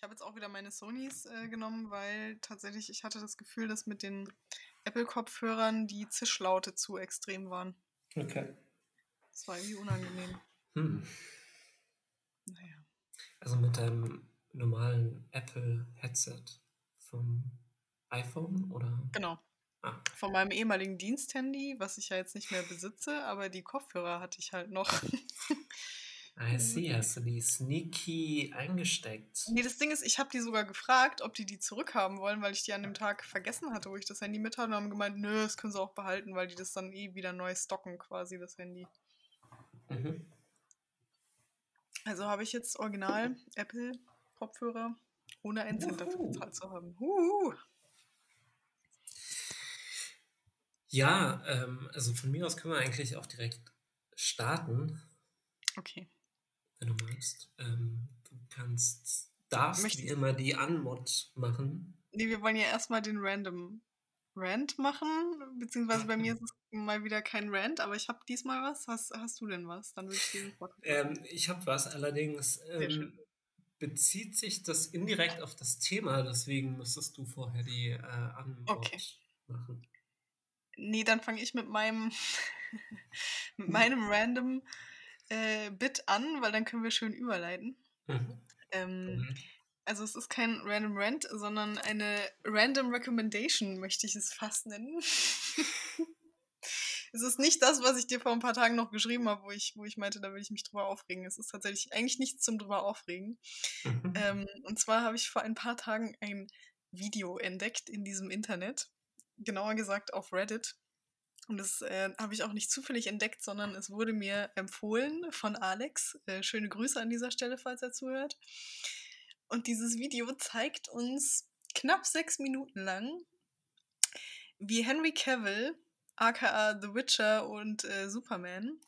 Ich habe jetzt auch wieder meine Sonys äh, genommen, weil tatsächlich ich hatte das Gefühl, dass mit den Apple-Kopfhörern die Zischlaute zu extrem waren. Okay. Das war irgendwie unangenehm. Hm. Naja. Also mit deinem normalen Apple-Headset vom iPhone oder? Genau. Ah. Von meinem ehemaligen Diensthandy, was ich ja jetzt nicht mehr besitze, aber die Kopfhörer hatte ich halt noch. I see, hast du die sneaky eingesteckt? Nee, das Ding ist, ich habe die sogar gefragt, ob die die zurückhaben wollen, weil ich die an dem Tag vergessen hatte, wo ich das Handy mit hatte und haben gemeint, nö, das können sie auch behalten, weil die das dann eh wieder neu stocken, quasi, das Handy. Mhm. Also habe ich jetzt original Apple-Kopfhörer, ohne einen Cent dafür bezahlt zu haben. Huhu. Ja, ähm, also von mir aus können wir eigentlich auch direkt starten, Okay. Wenn du magst. Ähm, du kannst, darfst Möchtest- wie immer die Anmod machen. Nee, wir wollen ja erstmal den Random Rant machen, beziehungsweise bei mir ist es mal wieder kein Rant, aber ich habe diesmal was. Hast, hast du denn was? Dann will ich diesen. Ähm, ich habe was, allerdings ähm, bezieht sich das indirekt auf das Thema, deswegen müsstest du vorher die äh, Anmod Okay. machen. Nee, dann fange ich mit meinem, mit meinem Random äh, Bit an, weil dann können wir schön überleiten. Mhm. Ähm, Mhm. also es ist kein Random Rant, sondern eine Random Recommendation, möchte ich es fast nennen. es ist nicht das, was ich dir vor ein paar Tagen noch geschrieben habe, wo ich, wo ich meinte, da will ich mich drüber aufregen. Es ist tatsächlich eigentlich nichts zum drüber aufregen. Mhm. Ähm, und zwar habe ich vor ein paar Tagen ein Video entdeckt in diesem Internet, genauer gesagt auf Reddit. Und das äh, habe ich auch nicht zufällig entdeckt, sondern es wurde mir empfohlen von Alex. Äh, schöne Grüße an dieser Stelle, falls er zuhört. Und dieses Video zeigt uns knapp sechs Minuten lang, wie Henry Cavill, aka The Witcher und äh, Superman,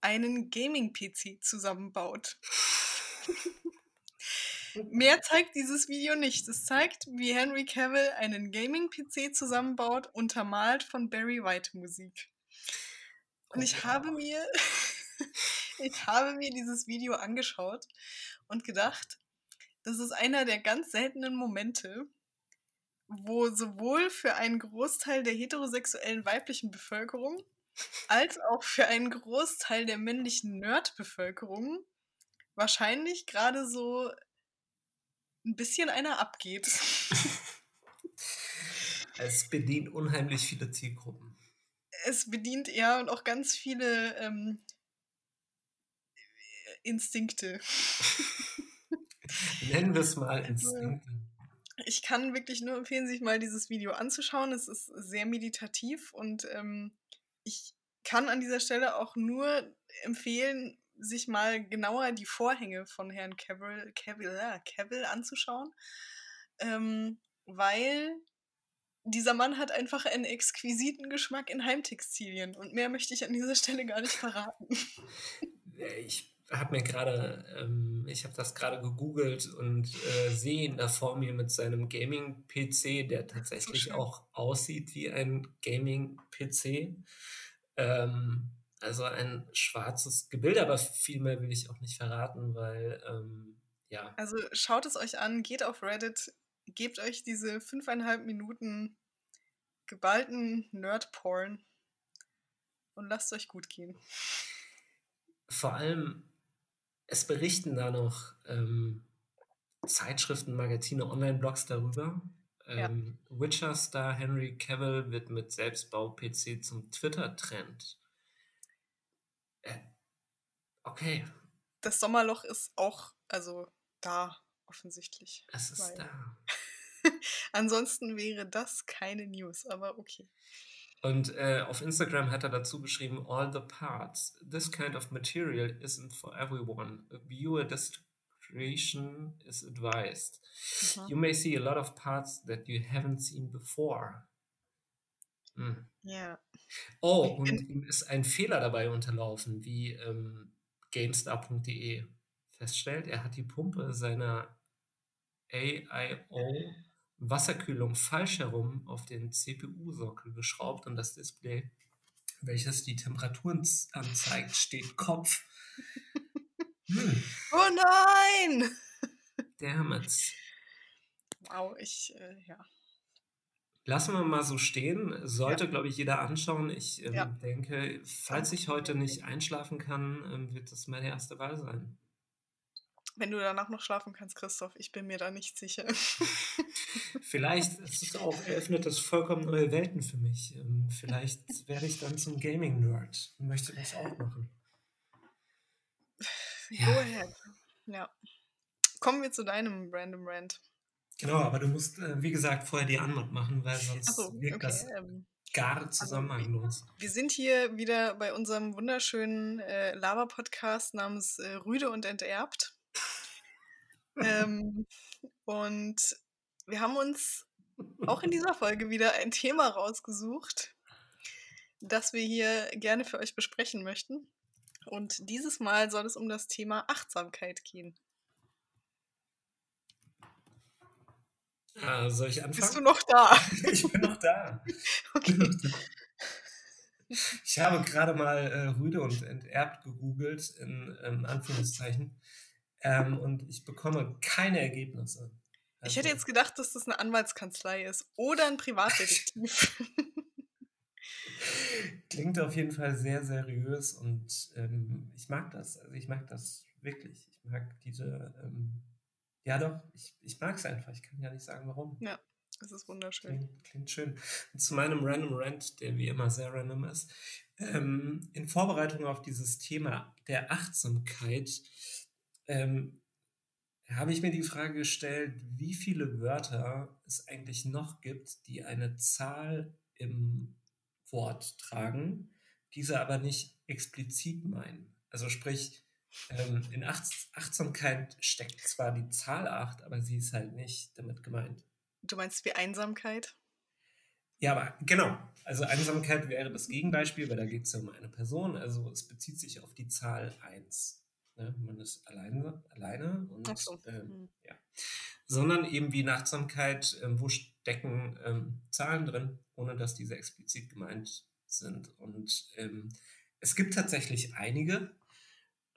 einen Gaming-PC zusammenbaut. Mehr zeigt dieses Video nicht. Es zeigt, wie Henry Cavill einen Gaming-PC zusammenbaut, untermalt von Barry White Musik. Und ich Oh. habe mir, ich habe mir dieses Video angeschaut und gedacht, das ist einer der ganz seltenen Momente, wo sowohl für einen Großteil der heterosexuellen weiblichen Bevölkerung als auch für einen Großteil der männlichen Nerd-Bevölkerung wahrscheinlich gerade so ein bisschen einer abgeht. Es bedient unheimlich viele Zielgruppen. es bedient ja und auch ganz viele ähm, Instinkte. Nennen wir es mal Instinkte. Ich kann wirklich nur empfehlen, sich mal dieses Video anzuschauen. Es ist sehr meditativ und ähm, ich kann an dieser Stelle auch nur empfehlen, sich mal genauer die Vorhänge von Herrn Cavill, Cavill, ja, Cavill anzuschauen, ähm, weil dieser Mann hat einfach einen exquisiten Geschmack in Heimtextilien und mehr möchte ich an dieser Stelle gar nicht verraten. Äh, Ich habe mir gerade, ähm, ich habe das gerade gegoogelt und äh, sehe ihn da vor mir mit seinem Gaming-PC, der tatsächlich schön. auch aussieht wie ein Gaming-PC. Ähm, also ein schwarzes Gebilde, aber viel mehr will ich auch nicht verraten, weil ähm, ja, Also schaut es euch an, geht auf Reddit, gebt euch diese fünfeinhalb Minuten geballten Nerd-Porn und lasst euch gut gehen. vor allem, es berichten da noch ähm, Zeitschriften, Magazine, Online-Blogs darüber. Ja. Ähm, Witcher-Star Henry Cavill wird mit Selbstbau-PC zum Twitter-Trend. Äh, okay, Das Sommerloch ist auch, also da offensichtlich. es ist da. Ansonsten wäre das keine News, aber okay. Und äh, auf Instagram hat er dazu geschrieben, all the parts. This kind of material isn't for everyone. A viewer discretion is advised. Mhm. You may see a lot of parts that you haven't seen before. Hm. Ja. Oh, und ihm ist ein Fehler dabei unterlaufen, wie ähm, GameStar.de feststellt. Er hat die Pumpe seiner AIO Wasserkühlung falsch herum auf den CPU-Sockel geschraubt und das Display, welches die Temperaturen anzeigt, steht Kopf. Hm, Oh nein! damn it. Wow, ich, äh, ja. Lassen wir mal so stehen. Sollte, glaube ich, jeder anschauen. Ich ähm, Ja. denke, falls ich heute nicht einschlafen kann, ähm, wird das meine erste Wahl sein. Wenn du danach noch schlafen kannst, Christoph, ich bin mir da nicht sicher. Vielleicht ist es auch, eröffnet das vollkommen neue Welten für mich. Ähm, vielleicht werde ich dann zum Gaming-Nerd und möchte das auch machen. Go ahead. Ja. Kommen wir zu deinem Random Rant. Genau, aber du musst, äh, wie gesagt, vorher die Anmod machen, weil sonst Achso, wirkt okay. das Ähm, gar zusammenhanglos. wir sind hier wieder bei unserem wunderschönen äh, Lava-Podcast namens äh, Rüde und Enterbt. ähm, und wir haben uns auch in dieser Folge wieder ein Thema rausgesucht, das wir hier gerne für euch besprechen möchten. Und dieses Mal soll es um das Thema Achtsamkeit gehen. Äh, soll ich anfangen? Bist du noch da? Ich bin noch da. Okay. Ich habe gerade mal äh, Rüde und enterbt gegoogelt, in ähm, Anführungszeichen, ähm, und ich bekomme keine Ergebnisse. Ich hätte Also, jetzt gedacht, dass das eine Anwaltskanzlei ist oder ein Privatdetektiv. Klingt auf jeden Fall sehr seriös und ähm, ich mag das. Also ich mag das wirklich. Ich mag diese, ähm, ja doch, ich, ich mag es einfach. Ich kann ja nicht sagen, warum. ja, das ist wunderschön. Klingt, klingt schön. Und zu meinem Random Rant, der wie immer sehr random ist. Ähm, in Vorbereitung auf dieses Thema der Achtsamkeit ähm, habe ich mir die Frage gestellt, wie viele Wörter es eigentlich noch gibt, die eine Zahl im Wort tragen, diese aber nicht explizit meinen. Also sprich, ähm, in Achts Achtsamkeit steckt zwar die Zahl 8, aber sie ist halt nicht damit gemeint. Du meinst wie Einsamkeit? Ja, aber genau. Also Einsamkeit wäre das Gegenbeispiel, weil da geht es ja um eine Person. Also es bezieht sich auf die Zahl 1. Ne? Man ist alleine, alleine und Ach so. ähm, Hm. ja. Sondern eben wie in Achtsamkeit, ähm, wo stecken ähm, Zahlen drin, ohne dass diese explizit gemeint sind. Und ähm, es gibt tatsächlich einige.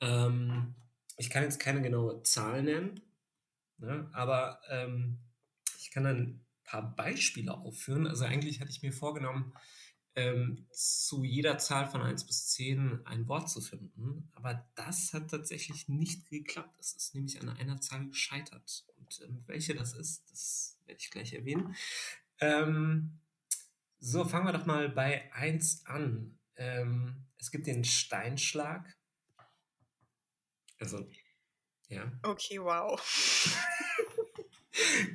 Ähm, ich kann jetzt keine genaue Zahl nennen, ne? aber ähm, ich kann ein paar Beispiele aufführen. Also eigentlich hatte ich mir vorgenommen, ähm, zu jeder Zahl von 1 bis 10 ein Wort zu finden. Aber das hat tatsächlich nicht geklappt. Es ist nämlich an einer Zahl gescheitert. Und ähm, welche das ist, das werde ich gleich erwähnen. Ähm, so, fangen wir doch mal bei 1 an. Ähm, es gibt den Steinschlag. Also, ja. Okay, wow.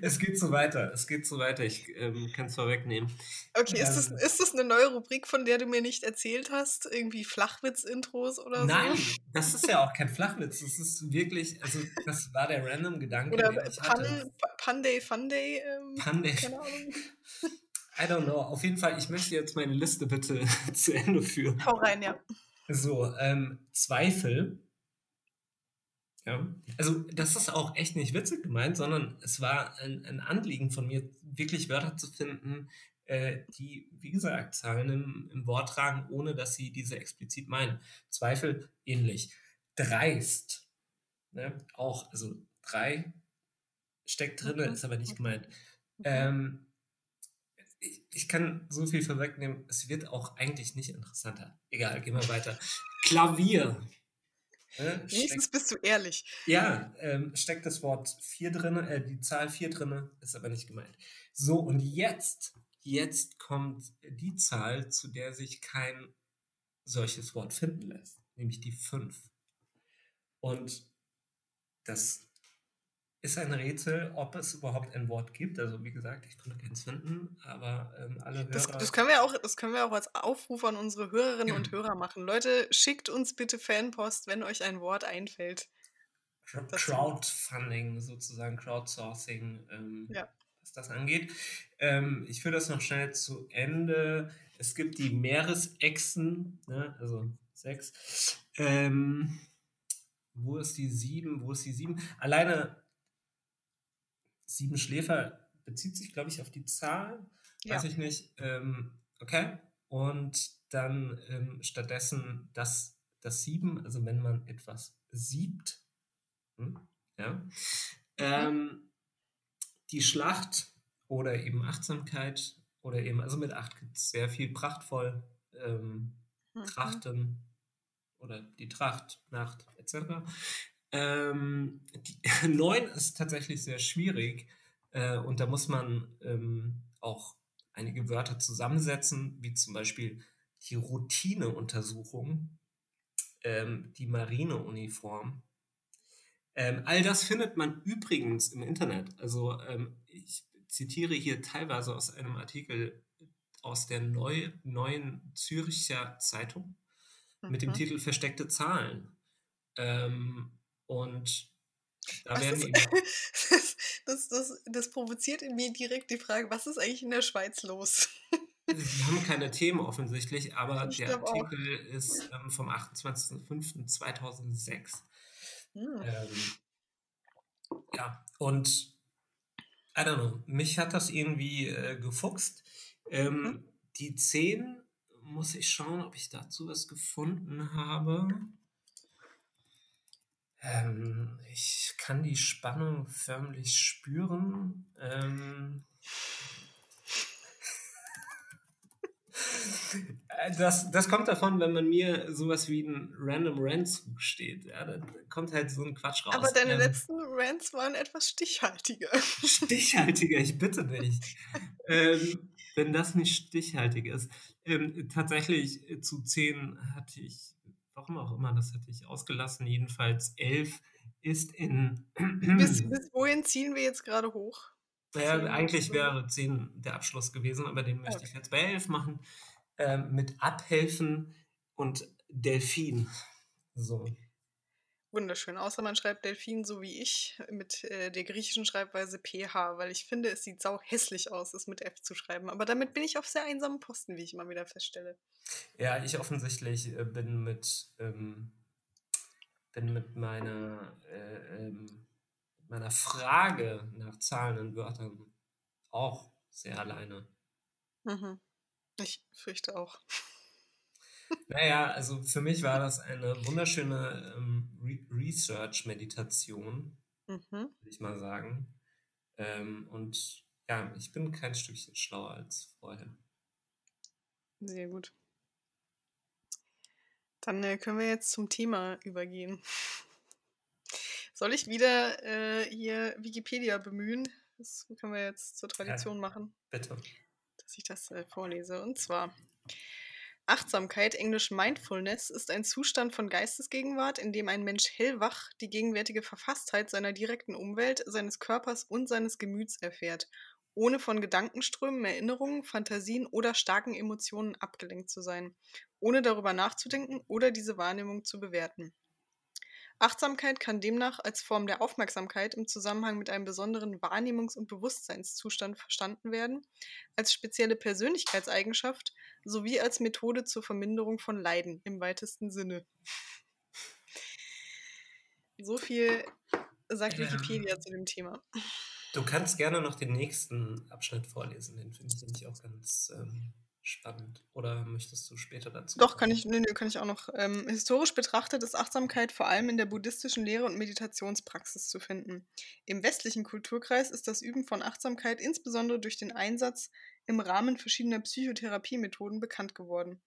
Es geht so weiter. Es geht so weiter. Ich ähm, kann es vorwegnehmen. Okay, ist das, Ähm. ist das eine neue Rubrik, von der du mir nicht erzählt hast? Irgendwie Flachwitz-Intros oder Nein, so? das ist ja auch kein Flachwitz. Das ist wirklich, also das war der random Gedanke, Oder den ich hatte. Pan, Panday Funday? Ähm, Panday. keine Ahnung. I don't know. Auf jeden Fall, ich möchte jetzt meine Liste bitte zu Ende führen. Hau rein, ja. So, ähm, Zweifel. Ja, also das ist auch echt nicht witzig gemeint, sondern es war ein, ein Anliegen von mir, wirklich Wörter zu finden, äh, die, wie gesagt, Zahlen im, im Wort tragen, ohne dass sie diese explizit meinen. Zweifel ähnlich. Dreist. Ne? Auch, also drei steckt drin, Mhm. ist aber nicht gemeint. Ähm, ich, ich kann so viel vorwegnehmen, es wird auch eigentlich nicht interessanter. Egal, gehen wir weiter. Klavier. Ne, Wenigstens bist du ehrlich. ja, ähm, steckt das Wort 4 drin, äh, die Zahl 4 drin, ist aber nicht gemeint. So, und jetzt, jetzt kommt die Zahl, zu der sich kein solches Wort finden lässt, nämlich die 5. Und das ist ein Rätsel, ob es überhaupt ein Wort gibt. Also wie gesagt, ich konnte keins finden, aber ähm, alle Das, Hörer... das, können wir auch, das können wir auch als Aufruf an unsere Hörerinnen und Hörer machen. Leute, schickt uns bitte Fanpost, wenn euch ein Wort einfällt. Crowdfunding sozusagen, Crowdsourcing, ähm, Ja. was das angeht. Ähm, ich führe das noch schnell zu Ende. Es gibt die Meeresechsen, ne, also sechs. Ähm, wo ist die sieben? Wo ist die sieben? Alleine sieben Schläfer bezieht sich, glaube ich, auf die Zahl. Weiß Ja. ich nicht. Ähm, okay. Und dann ähm, stattdessen das, das Sieben, also wenn man etwas siebt, hm, ja, Ähm, die Schlacht oder eben Achtsamkeit oder eben, also mit Acht gibt es sehr viel prachtvoll, ähm, Mhm. Trachten oder die Tracht, Nacht etc. Ähm, die, Neun ist tatsächlich sehr schwierig äh, und da muss man ähm, auch einige Wörter zusammensetzen, wie zum Beispiel die Routineuntersuchung, ähm, die Marineuniform. Ähm, all das findet man übrigens im Internet. Also ähm, ich zitiere hier teilweise aus einem Artikel aus der Neu neuen Züricher Zeitung mit dem Mhm. Titel Versteckte Zahlen. Ähm, und da Was werden ist, eben das, das, das provoziert in mir direkt die Frage, was ist eigentlich in der Schweiz los? Sie haben keine Themen offensichtlich, aber der glaube auch. Artikel ist ähm, vom 28.05.2006. Hm. Ähm, ja, und I don't know, mich hat das irgendwie äh, gefuchst. Ähm, Mhm. Die 10 muss ich schauen, ob ich dazu was gefunden habe. Ähm, ich kann die Spannung förmlich spüren. Ähm, Äh, Das, das kommt davon, wenn man mir sowas wie ein Random Rant zusteht. Ja, da kommt halt so ein Quatsch raus. Aber deine Ähm, letzten Rants waren etwas stichhaltiger. Stichhaltiger, ich bitte dich. ähm, wenn das nicht stichhaltig ist. Ähm, tatsächlich äh, zu 10 hatte ich, warum auch immer, das hatte ich ausgelassen. Jedenfalls 11 ist in. bis, bis wohin ziehen wir jetzt gerade hoch? Ja, Zehn eigentlich wäre 10 der Abschluss gewesen, aber den möchte ich Okay. jetzt bei 11 machen. Ähm, mit Abhelfen und Delfin. So. Wunderschön. Außer man schreibt Delfin so wie ich mit äh, der griechischen Schreibweise PH, weil ich finde, es sieht sau hässlich aus, es mit F zu schreiben. Aber damit bin ich auf sehr einsamen Posten, wie ich immer wieder feststelle. Ja, ich offensichtlich äh, bin mit, ähm, bin mit meiner, äh, ähm, meiner Frage nach Zahlen und Wörtern auch sehr alleine. Mhm. Ich fürchte auch. Naja, also für mich war das eine wunderschöne ähm, Re Research-Meditation, Mhm. würde ich mal sagen. Ähm, und ja, ich bin kein Stückchen schlauer als vorher. Sehr gut. Dann äh, können wir jetzt zum Thema übergehen. Soll ich wieder äh, hier Wikipedia bemühen? Das können wir jetzt zur Tradition machen, Bitte. dass ich das äh, vorlese. Und zwar: Achtsamkeit, englisch Mindfulness, ist ein Zustand von Geistesgegenwart, in dem ein Mensch hellwach die gegenwärtige Verfasstheit seiner direkten Umwelt, seines Körpers und seines Gemüts erfährt, ohne von Gedankenströmen, Erinnerungen, Fantasien oder starken Emotionen abgelenkt zu sein, ohne darüber nachzudenken oder diese Wahrnehmung zu bewerten. Achtsamkeit kann demnach als Form der Aufmerksamkeit im Zusammenhang mit einem besonderen Wahrnehmungs- und Bewusstseinszustand verstanden werden, als spezielle Persönlichkeitseigenschaft sowie als Methode zur Verminderung von Leiden im weitesten Sinne. So viel sagt Ja. Wikipedia zu dem Thema. Du kannst gerne noch den nächsten Abschnitt vorlesen, den finde ich nämlich auch ganz ähm, spannend. Oder möchtest du später dazu? Doch, kommen? kann ich, nö, nö, kann ich auch noch. Ähm, historisch betrachtet ist Achtsamkeit vor allem in der buddhistischen Lehre und Meditationspraxis zu finden. Im westlichen Kulturkreis ist das Üben von Achtsamkeit insbesondere durch den Einsatz im Rahmen verschiedener Psychotherapiemethoden bekannt geworden.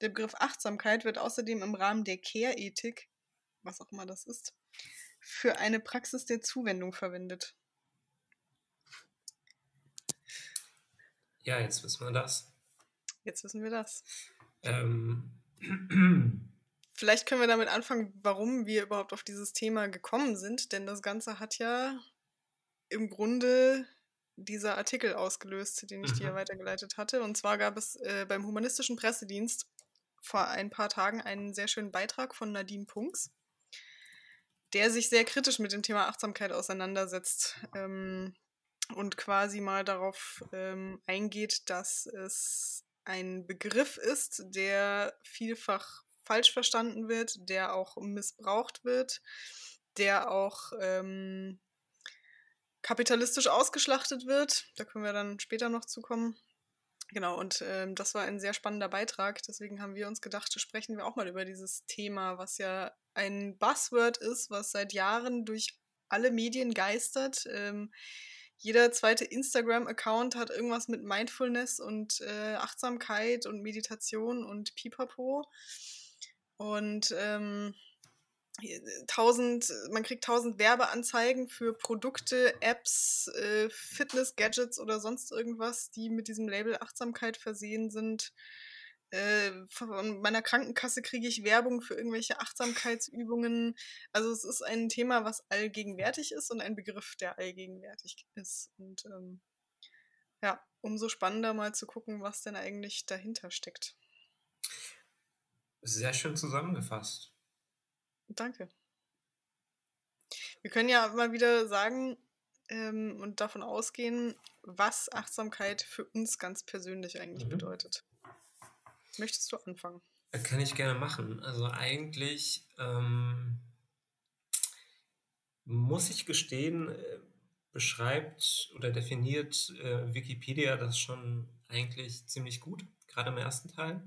Der Begriff Achtsamkeit wird außerdem im Rahmen der Care-Ethik, was auch immer das ist, für eine Praxis der Zuwendung verwendet. Ja, jetzt wissen wir das. Jetzt wissen wir das. Ähm, Vielleicht können wir damit anfangen, warum wir überhaupt auf dieses Thema gekommen sind, denn das Ganze hat ja im Grunde dieser Artikel ausgelöst, den ich dir Mhm. weitergeleitet hatte. Und zwar gab es äh, beim Humanistischen Pressedienst vor ein paar Tagen einen sehr schönen Beitrag von Nadine Punks, der sich sehr kritisch mit dem Thema Achtsamkeit auseinandersetzt ähm, und quasi mal darauf ähm, eingeht, dass es ein Begriff ist, der vielfach falsch verstanden wird, der auch missbraucht wird, der auch ähm, kapitalistisch ausgeschlachtet wird. Da können wir dann später noch zukommen. Genau, und ähm, das war ein sehr spannender Beitrag. Deswegen haben wir uns gedacht, sprechen wir auch mal über dieses Thema, was ja ein Buzzword ist, was seit Jahren durch alle Medien geistert. Ähm, jeder zweite Instagram-Account hat irgendwas mit Mindfulness und äh, Achtsamkeit und Meditation und Pipapo. Und ähm, tausend, man kriegt tausend Werbeanzeigen für Produkte, Apps, äh, Fitness-Gadgets oder sonst irgendwas, die mit diesem Label Achtsamkeit versehen sind. Äh, von meiner Krankenkasse kriege ich Werbung für irgendwelche Achtsamkeitsübungen. Also es ist ein Thema, was allgegenwärtig ist und ein Begriff, der allgegenwärtig ist. Und ähm, ja, umso spannender mal zu gucken, was denn eigentlich dahinter steckt. Sehr schön zusammengefasst. Danke. Wir können ja mal wieder sagen ähm, und davon ausgehen, was Achtsamkeit für uns ganz persönlich eigentlich mhm. bedeutet. Möchtest du anfangen? Äh, kann ich gerne machen. Also eigentlich ähm, muss ich gestehen, äh, beschreibt oder definiert äh, Wikipedia das schon eigentlich ziemlich gut, gerade im ersten Teil.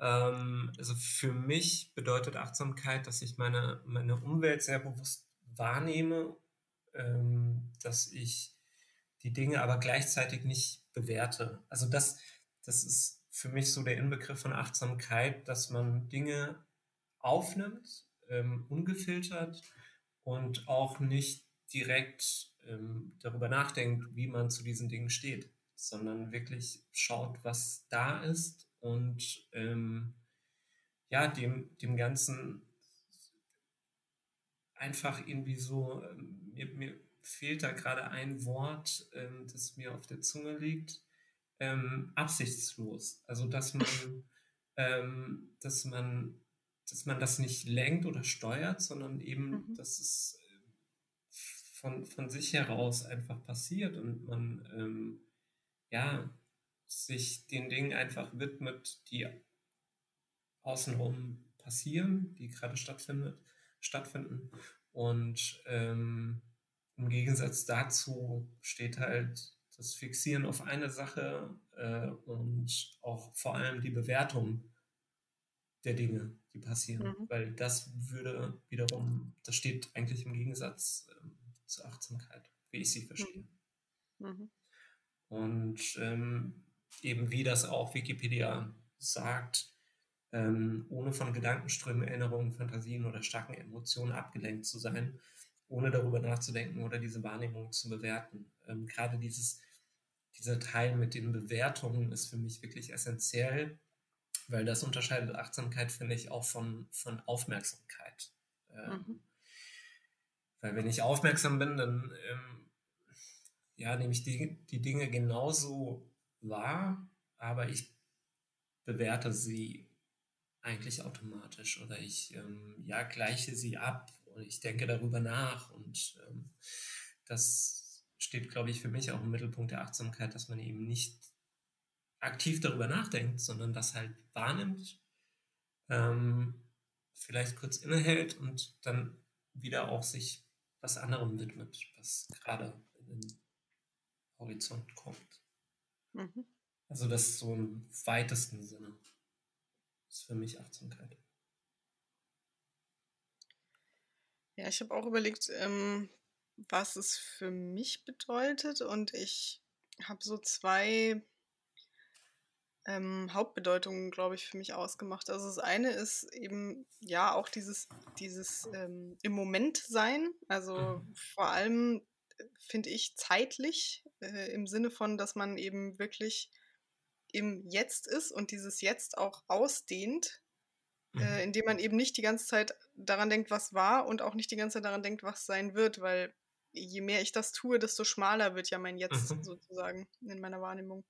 Ähm, also für mich bedeutet Achtsamkeit, dass ich meine, meine Umwelt sehr bewusst wahrnehme, ähm, dass ich die Dinge aber gleichzeitig nicht bewerte. Also das, das ist für mich so der Inbegriff von Achtsamkeit, dass man Dinge aufnimmt, ähm, ungefiltert und auch nicht direkt ähm, darüber nachdenkt, wie man zu diesen Dingen steht, sondern wirklich schaut, was da ist und ähm, ja, dem, dem Ganzen einfach irgendwie so, ähm, mir, mir fehlt da gerade ein Wort, ähm, das mir auf der Zunge liegt, ähm, absichtslos. Also dass man, ähm, dass man, dass man das nicht lenkt oder steuert, sondern eben, mhm. dass es äh, von, von sich heraus einfach passiert und man ähm, ja sich den Dingen einfach widmet, die außenrum passieren, die gerade stattfindet, stattfinden. Und ähm, im Gegensatz dazu steht halt das Fixieren auf eine Sache äh, und auch vor allem die Bewertung der Dinge, die passieren. Mhm. Weil das würde wiederum, das steht eigentlich im Gegensatz ähm, zur Achtsamkeit, wie ich sie verstehe. Mhm. Mhm. Und ähm, eben wie das auch Wikipedia sagt, ähm, ohne von Gedankenströmen, Erinnerungen, Fantasien oder starken Emotionen abgelenkt zu sein, ohne darüber nachzudenken oder diese Wahrnehmung zu bewerten. Ähm, gerade dieses, dieser Teil mit den Bewertungen ist für mich wirklich essentiell, weil das unterscheidet Achtsamkeit, finde ich, auch von, von Aufmerksamkeit. Ähm, mhm. Weil wenn ich aufmerksam bin, dann ähm, ja, nehme ich die, die Dinge genauso wahr, aber ich bewerte sie eigentlich automatisch oder ich ähm, ja, gleiche sie ab und ich denke darüber nach und ähm, das steht, glaube ich, für mich auch im Mittelpunkt der Achtsamkeit, dass man eben nicht aktiv darüber nachdenkt, sondern das halt wahrnimmt, ähm, vielleicht kurz innehält und dann wieder auch sich was anderem widmet, was gerade in den Horizont kommt. Mhm. Also das ist so im weitesten Sinne. Das ist für mich Achtsamkeit. Ja, ich habe auch überlegt, ähm, was es für mich bedeutet und ich habe so zwei ähm, Hauptbedeutungen, glaube ich, für mich ausgemacht. Also das eine ist eben ja auch dieses, dieses ähm, im Moment sein, also mhm. vor allem finde ich, zeitlich, äh, im Sinne von, dass man eben wirklich im Jetzt ist und dieses Jetzt auch ausdehnt, äh, mhm. äh, indem man eben nicht die ganze Zeit daran denkt, was war und auch nicht die ganze Zeit daran denkt, was sein wird, weil je mehr ich das tue, desto schmaler wird ja mein Jetzt mhm. sozusagen in meiner Wahrnehmung.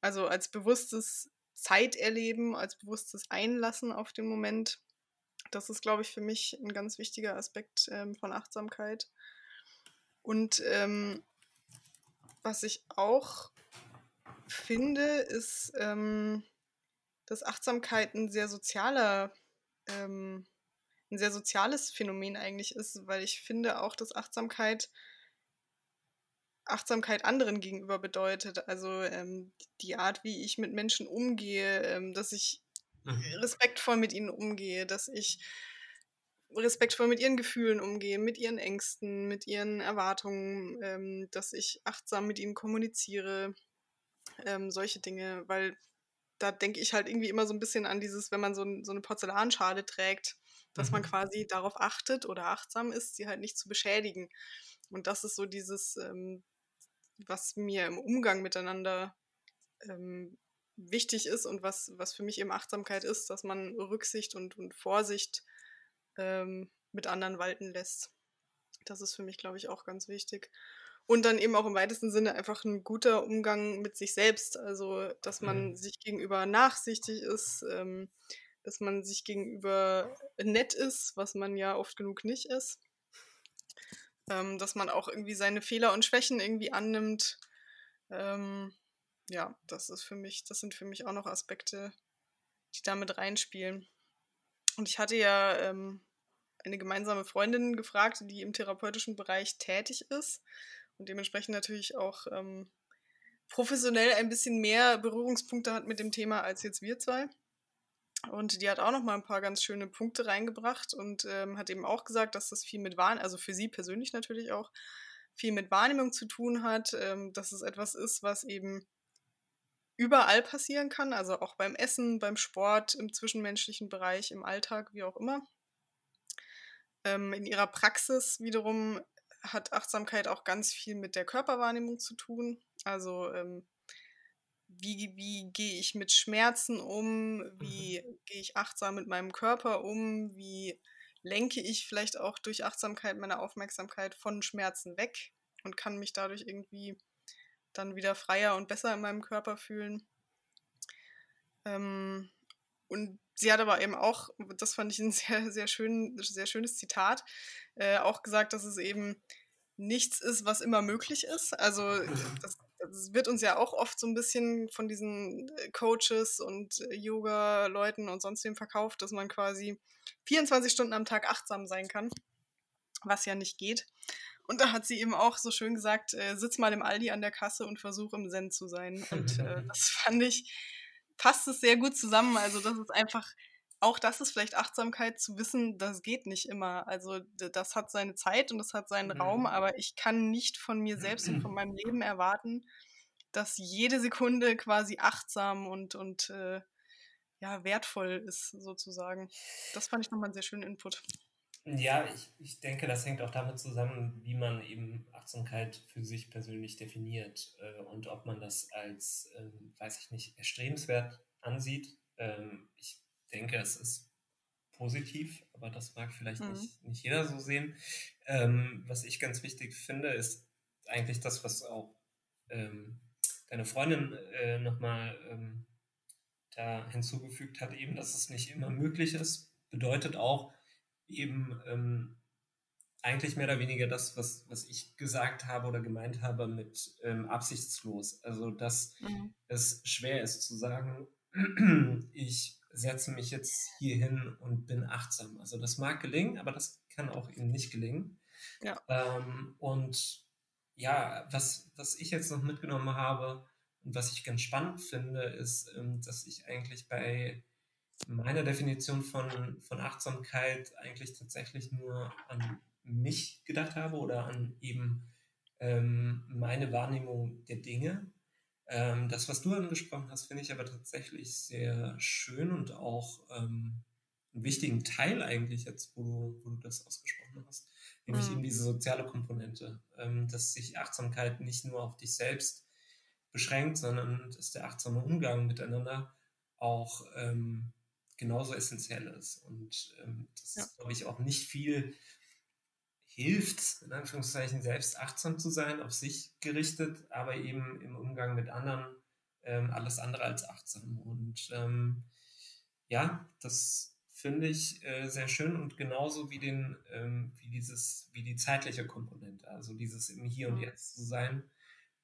Also als bewusstes Zeiterleben, als bewusstes Einlassen auf den Moment, das ist, glaube ich, für mich ein ganz wichtiger Aspekt ähm, von Achtsamkeit. Und ähm, was ich auch finde, ist, ähm, dass Achtsamkeit ein sehr sozialer, ähm, ein sehr soziales Phänomen eigentlich ist, weil ich finde auch, dass Achtsamkeit Achtsamkeit anderen gegenüber bedeutet. Also ähm, die Art, wie ich mit Menschen umgehe, ähm, dass ich mhm. respektvoll mit ihnen umgehe, dass ich respektvoll mit ihren Gefühlen umgehen, mit ihren Ängsten, mit ihren Erwartungen, ähm, dass ich achtsam mit ihnen kommuniziere, ähm, solche Dinge, weil da denke ich halt irgendwie immer so ein bisschen an dieses, wenn man so, ein, so eine Porzellanschale trägt, dass mhm. man quasi darauf achtet oder achtsam ist, sie halt nicht zu beschädigen. Und das ist so dieses, ähm, was mir im Umgang miteinander ähm, wichtig ist und was, was für mich eben Achtsamkeit ist, dass man Rücksicht und, und Vorsicht ähm, mit anderen walten lässt. Das ist für mich, glaube ich, auch ganz wichtig. Und dann eben auch im weitesten Sinne einfach ein guter Umgang mit sich selbst. Also, dass man mhm. sich gegenüber nachsichtig ist, ähm, dass man sich gegenüber nett ist, was man ja oft genug nicht ist. Ähm, dass man auch irgendwie seine Fehler und Schwächen irgendwie annimmt. Ähm, ja, das ist für mich, das sind für mich auch noch Aspekte, die damit reinspielen. Und ich hatte ja ähm, eine gemeinsame Freundin gefragt, die im therapeutischen Bereich tätig ist und dementsprechend natürlich auch ähm, professionell ein bisschen mehr Berührungspunkte hat mit dem Thema als jetzt wir zwei. Und die hat auch noch mal ein paar ganz schöne Punkte reingebracht und ähm, hat eben auch gesagt, dass das viel mit Wahrnehmung, also für sie persönlich natürlich auch, viel mit Wahrnehmung zu tun hat, ähm, dass es etwas ist, was eben überall passieren kann, also auch beim Essen, beim Sport, im zwischenmenschlichen Bereich, im Alltag, wie auch immer. Ähm, in ihrer Praxis wiederum hat Achtsamkeit auch ganz viel mit der Körperwahrnehmung zu tun. Also ähm, wie, wie gehe ich mit Schmerzen um, wie mhm. gehe ich achtsam mit meinem Körper um, wie lenke ich vielleicht auch durch Achtsamkeit meine Aufmerksamkeit von Schmerzen weg und kann mich dadurch irgendwie dann wieder freier und besser in meinem Körper fühlen. Ähm, und sie hat aber eben auch, das fand ich ein sehr, sehr, schön, sehr schönes Zitat, äh, auch gesagt, dass es eben nichts ist, was immer möglich ist. Also das, das, wird uns ja auch oft so ein bisschen von diesen äh, Coaches und äh, Yoga-Leuten und sonst wem verkauft, dass man quasi 24 Stunden am Tag achtsam sein kann, was ja nicht geht. Und da hat sie eben auch so schön gesagt, äh, sitz mal im Aldi an der Kasse und versuch im Zen zu sein. Und äh, das fand ich, passt es sehr gut zusammen. Also das ist einfach, auch das ist vielleicht Achtsamkeit zu wissen, das geht nicht immer. Also das hat seine Zeit und das hat seinen mhm. Raum, aber ich kann nicht von mir selbst und von meinem Leben erwarten, dass jede Sekunde quasi achtsam und, und äh, ja, wertvoll ist, sozusagen. Das fand ich nochmal einen sehr schönen Input. Ja, ich, ich denke, das hängt auch damit zusammen, wie man eben Achtsamkeit für sich persönlich definiert äh, und ob man das als, ähm, weiß ich nicht, erstrebenswert ansieht. Ähm, ich denke, es ist positiv, aber das mag vielleicht mhm. nicht, nicht jeder so sehen. Ähm, was ich ganz wichtig finde, ist eigentlich das, was auch ähm, deine Freundin äh, nochmal ähm, da hinzugefügt hat, eben, dass es nicht immer möglich ist. Bedeutet auch, eben ähm, eigentlich mehr oder weniger das, was, was ich gesagt habe oder gemeint habe mit ähm, absichtslos. Also, dass mhm. es schwer ist zu sagen, ich setze mich jetzt hier hin und bin achtsam. Also, das mag gelingen, aber das kann auch eben nicht gelingen. Ja. Ähm, und ja, was, was ich jetzt noch mitgenommen habe und was ich ganz spannend finde, ist, ähm, dass ich eigentlich bei meiner Definition von, von Achtsamkeit eigentlich tatsächlich nur an mich gedacht habe oder an eben ähm, meine Wahrnehmung der Dinge. Ähm, das, was du angesprochen hast, finde ich aber tatsächlich sehr schön und auch ähm, einen wichtigen Teil eigentlich jetzt, wo du, wo du das ausgesprochen hast, nämlich mhm. eben diese soziale Komponente, ähm, dass sich Achtsamkeit nicht nur auf dich selbst beschränkt, sondern dass der achtsame Umgang miteinander auch ähm, genauso essentiell ist. Und ähm, das ja. glaube ich, auch nicht viel hilft, in Anführungszeichen selbst achtsam zu sein, auf sich gerichtet, aber eben im Umgang mit anderen ähm, alles andere als achtsam. Und ähm, ja, das finde ich äh, sehr schön und genauso wie den, ähm, wie dieses, wie die zeitliche Komponente, also dieses im Hier und Jetzt zu sein,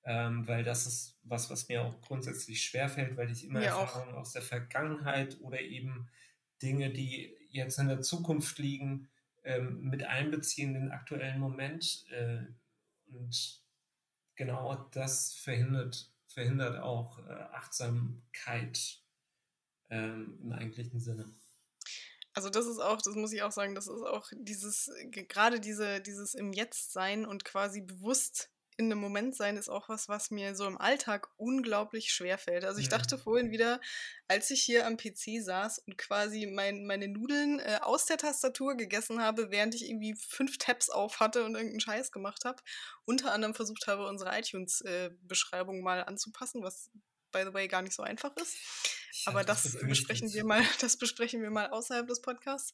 ähm, weil das ist was, was mir auch grundsätzlich schwerfällt, weil ich immer mir Erfahrungen auch. aus der Vergangenheit oder eben Dinge, die jetzt in der Zukunft liegen, ähm, mit einbeziehen in den aktuellen Moment. Äh, und genau das verhindert, verhindert auch äh, Achtsamkeit ähm, im eigentlichen Sinne. Also das ist auch, das muss ich auch sagen, das ist auch dieses, gerade diese, dieses im Jetzt sein und quasi bewusst in einem Moment sein ist auch was, was mir so im Alltag unglaublich schwer fällt. Also ich Mhm. dachte vorhin wieder, als ich hier am PC saß und quasi mein, meine Nudeln äh, aus der Tastatur gegessen habe, während ich irgendwie fünf Tabs auf hatte und irgendeinen Scheiß gemacht habe, unter anderem versucht habe, unsere iTunes-Beschreibung mal anzupassen, was by the way gar nicht so einfach ist. Aber das besprechen wir mal, das besprechen wir mal außerhalb des Podcasts.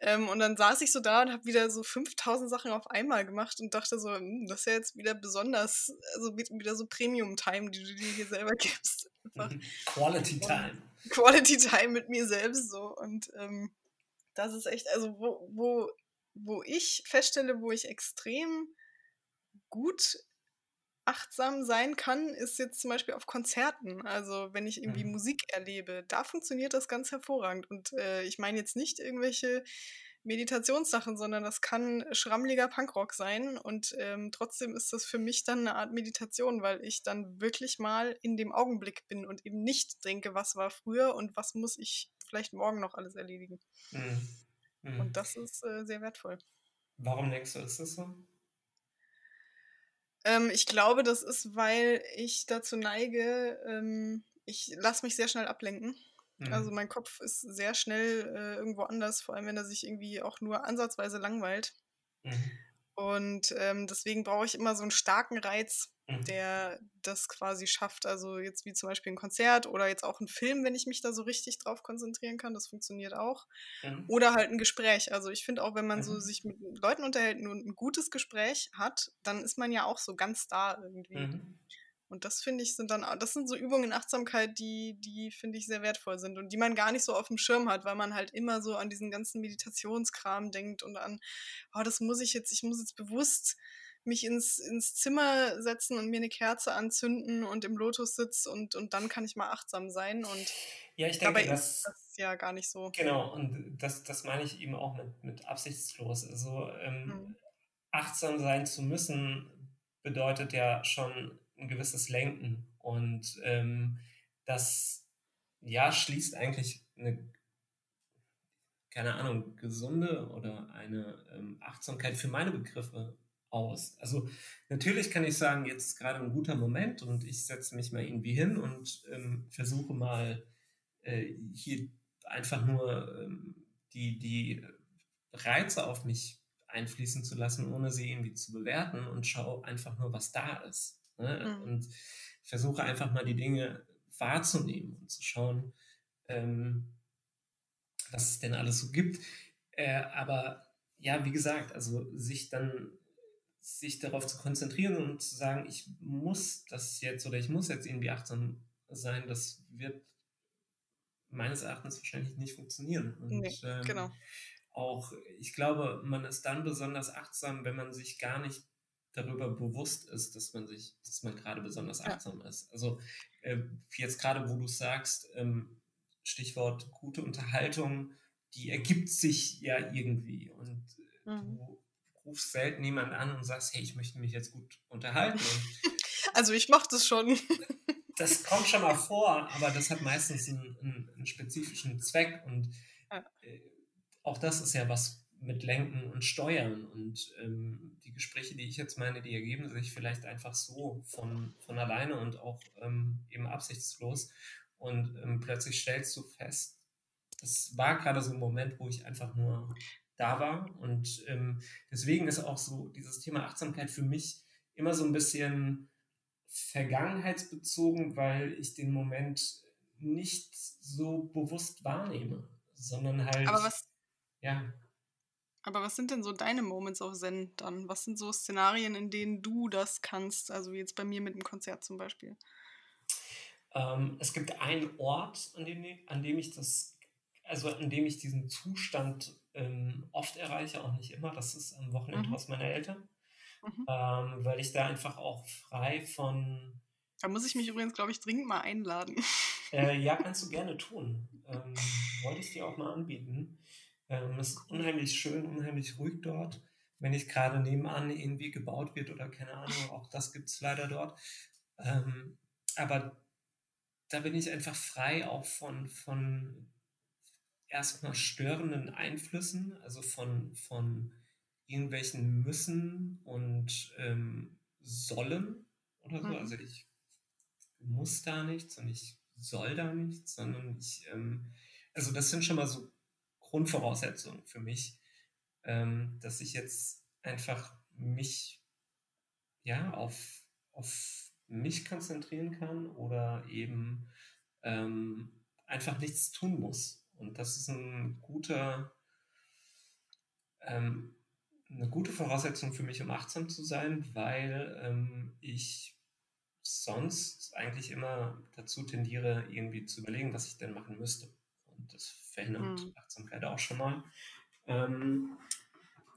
Ähm, und dann saß ich so da und habe wieder so 5000 Sachen auf einmal gemacht und dachte so, hm, das ist ja jetzt wieder besonders, also wi- wieder so Premium-Time, die du dir hier selber gibst. Einfach Mhm. Quality Time. Quality Time mit mir selbst so. Und ähm, das ist echt, also wo, wo, wo ich feststelle, wo ich extrem gut achtsam sein kann, ist jetzt zum Beispiel auf Konzerten. Also wenn ich irgendwie Mhm. Musik erlebe, da funktioniert das ganz hervorragend. Und äh, ich meine jetzt nicht irgendwelche Meditationssachen, sondern das kann schrammliger Punkrock sein. Und ähm, trotzdem ist das für mich dann eine Art Meditation, weil ich dann wirklich mal in dem Augenblick bin und eben nicht denke, was war früher und was muss ich vielleicht morgen noch alles erledigen. Mhm. Mhm. Und das ist äh, sehr wertvoll. Warum denkst du, ist das so? Ähm, ich glaube, das ist, weil ich dazu neige, ähm, ich lasse mich sehr schnell ablenken. Mhm. Also mein Kopf ist sehr schnell äh, irgendwo anders, vor allem wenn er sich irgendwie auch nur ansatzweise langweilt. Mhm. Und ähm, deswegen brauche ich immer so einen starken Reiz, Mhm. der das quasi schafft. Also jetzt wie zum Beispiel ein Konzert oder jetzt auch ein Film, wenn ich mich da so richtig drauf konzentrieren kann, das funktioniert auch. Mhm. Oder halt ein Gespräch. Also ich finde auch, wenn man so Mhm. sich mit Leuten unterhält und ein gutes Gespräch hat, dann ist man ja auch so ganz da irgendwie. Und das finde ich sind dann, das sind so Übungen in Achtsamkeit, die, die finde ich sehr wertvoll sind und die man gar nicht so auf dem Schirm hat, weil man halt immer so an diesen ganzen Meditationskram denkt und an, oh, das muss ich jetzt, ich muss jetzt bewusst mich ins, ins Zimmer setzen und mir eine Kerze anzünden und im Lotus-Sitz und, und dann kann ich mal achtsam sein. Und Ja, ich denke, dass ist das ja gar nicht so. Genau, und das, das meine ich eben auch mit, mit absichtslos. Also ähm, Mhm. achtsam sein zu müssen, bedeutet ja schon ein gewisses Lenken. Und ähm, das ja schließt eigentlich eine, keine Ahnung, gesunde oder eine ähm, Achtsamkeit für meine Begriffe aus. Also natürlich kann ich sagen, jetzt ist gerade ein guter Moment und ich setze mich mal irgendwie hin und ähm, versuche mal äh, hier einfach nur ähm, die, die Reize auf mich einfließen zu lassen, ohne sie irgendwie zu bewerten und schaue einfach nur, was da ist. Ne? Mhm. Und versuche einfach mal die Dinge wahrzunehmen und zu schauen, ähm, was es denn alles so gibt. Äh, aber ja, wie gesagt, also sich dann sich darauf zu konzentrieren und zu sagen, ich muss das jetzt oder ich muss jetzt irgendwie achtsam sein, das wird meines Erachtens wahrscheinlich nicht funktionieren. Und Nee, ähm, genau. auch, ich glaube, man ist dann besonders achtsam, wenn man sich gar nicht darüber bewusst ist, dass man sich, dass man gerade besonders Ja. achtsam ist. Also äh, jetzt gerade, wo du sagst, ähm, Stichwort gute Unterhaltung, die ergibt sich ja irgendwie und äh, Mhm. du rufst selten jemanden an und sagst, hey, ich möchte mich jetzt gut unterhalten. Also ich mache das schon. das kommt schon mal vor, aber das hat meistens einen, einen, einen spezifischen Zweck und Ja. äh, auch das ist ja was mit Lenken und Steuern. Und ähm, die Gespräche, die ich jetzt meine, die ergeben sich vielleicht einfach so von, von alleine und auch ähm, eben absichtslos. Und ähm, plötzlich stellst du fest, das war gerade so ein Moment, wo ich einfach nur da war. Und ähm, deswegen ist auch so dieses Thema Achtsamkeit für mich immer so ein bisschen vergangenheitsbezogen, weil ich den Moment nicht so bewusst wahrnehme, sondern halt, Aber was, ja, aber was sind denn so deine Moments of Zen dann? Was sind so Szenarien, in denen du das kannst? Also wie jetzt bei mir mit dem Konzert zum Beispiel. ähm, es gibt einen Ort, an dem, an dem ich das, also an dem ich diesen Zustand ähm, oft erreiche, auch nicht immer, das ist am Wochenendhaus meiner Eltern, Mhm. ähm, weil ich da einfach auch frei von Da muss ich mich übrigens, glaube ich, dringend mal einladen. Äh, ja, kannst du gerne tun. Ähm, wollte ich dir auch mal anbieten. Ähm, es ist unheimlich schön, unheimlich ruhig dort. Wenn nicht gerade nebenan irgendwie gebaut wird oder keine Ahnung, auch das gibt es leider dort. Ähm, aber da bin ich einfach frei auch von, von erstmal störenden Einflüssen, also von, von irgendwelchen müssen und ähm, sollen oder so. Mhm. Also ich muss da nichts und ich soll da nichts, sondern ich, ähm, also das sind schon mal so Grundvoraussetzungen für mich, ähm, dass ich jetzt einfach mich ja auf, auf mich konzentrieren kann oder eben ähm, einfach nichts tun muss. Und das ist ein guter, ähm, eine gute Voraussetzung für mich, um achtsam zu sein, weil ähm, ich sonst eigentlich immer dazu tendiere, irgendwie zu überlegen, was ich denn machen müsste. Das verhindert mhm. Achtsamkeit auch schon mal. Ähm,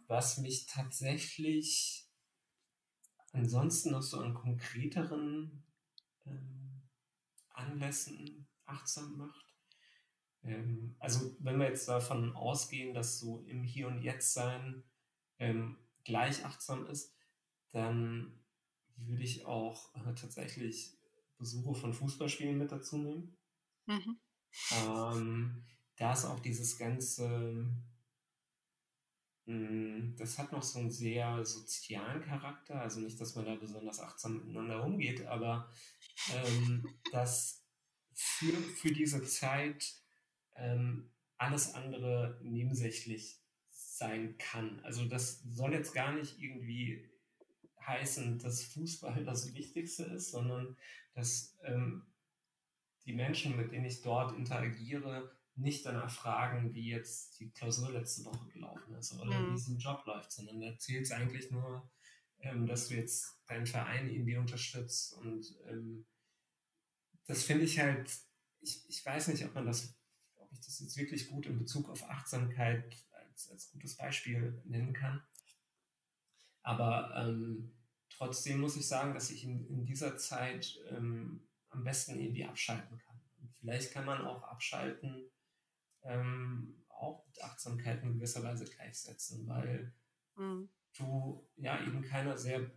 was mich tatsächlich ansonsten noch so an konkreteren ähm, Anlässen achtsam macht. Ähm, also wenn wir jetzt davon ausgehen, dass so im Hier und Jetzt sein ähm, gleich achtsam ist, dann würde ich auch äh, tatsächlich Besuche von Fußballspielen mit dazu nehmen. Mhm. Ähm, da ist auch dieses ganze, mh, hm, das hat noch so einen sehr sozialen Charakter, also nicht, dass man da besonders achtsam miteinander umgeht, aber ähm, dass für, für diese Zeit ähm, alles andere nebensächlich sein kann. Also das soll jetzt gar nicht irgendwie heißen, dass Fußball das Wichtigste ist, sondern dass ähm, die Menschen, mit denen ich dort interagiere, nicht danach fragen, wie jetzt die Klausur letzte Woche gelaufen ist oder mhm. wie es im Job läuft, sondern da zählt es eigentlich nur, ähm, dass du jetzt deinen Verein irgendwie unterstützt und ähm, das finde ich halt, ich, ich weiß nicht, ob man das, ob ich das jetzt wirklich gut in Bezug auf Achtsamkeit als, als gutes Beispiel nennen kann. Aber ähm, trotzdem muss ich sagen, dass ich in, in dieser Zeit ähm, am besten irgendwie abschalten kann. Und vielleicht kann man auch abschalten, ähm, auch mit Achtsamkeit in gewisser Weise gleichsetzen, weil mhm. du ja eben keiner sehr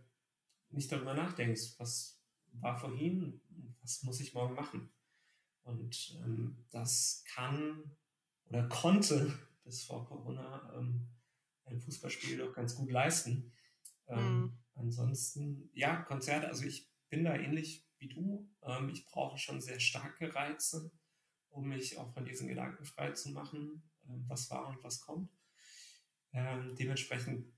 nicht darüber nachdenkst, was war vorhin, was muss ich morgen machen. Und ähm, das kann oder konnte bis vor Corona ähm, ein Fußballspiel doch ganz gut leisten. Ähm, mhm. Ansonsten, ja, Konzerte, also ich bin da ähnlich wie du. Ähm, ich brauche schon sehr starke Reize, um mich auch von diesen Gedanken frei zu machen, ähm, was war und was kommt. Ähm, dementsprechend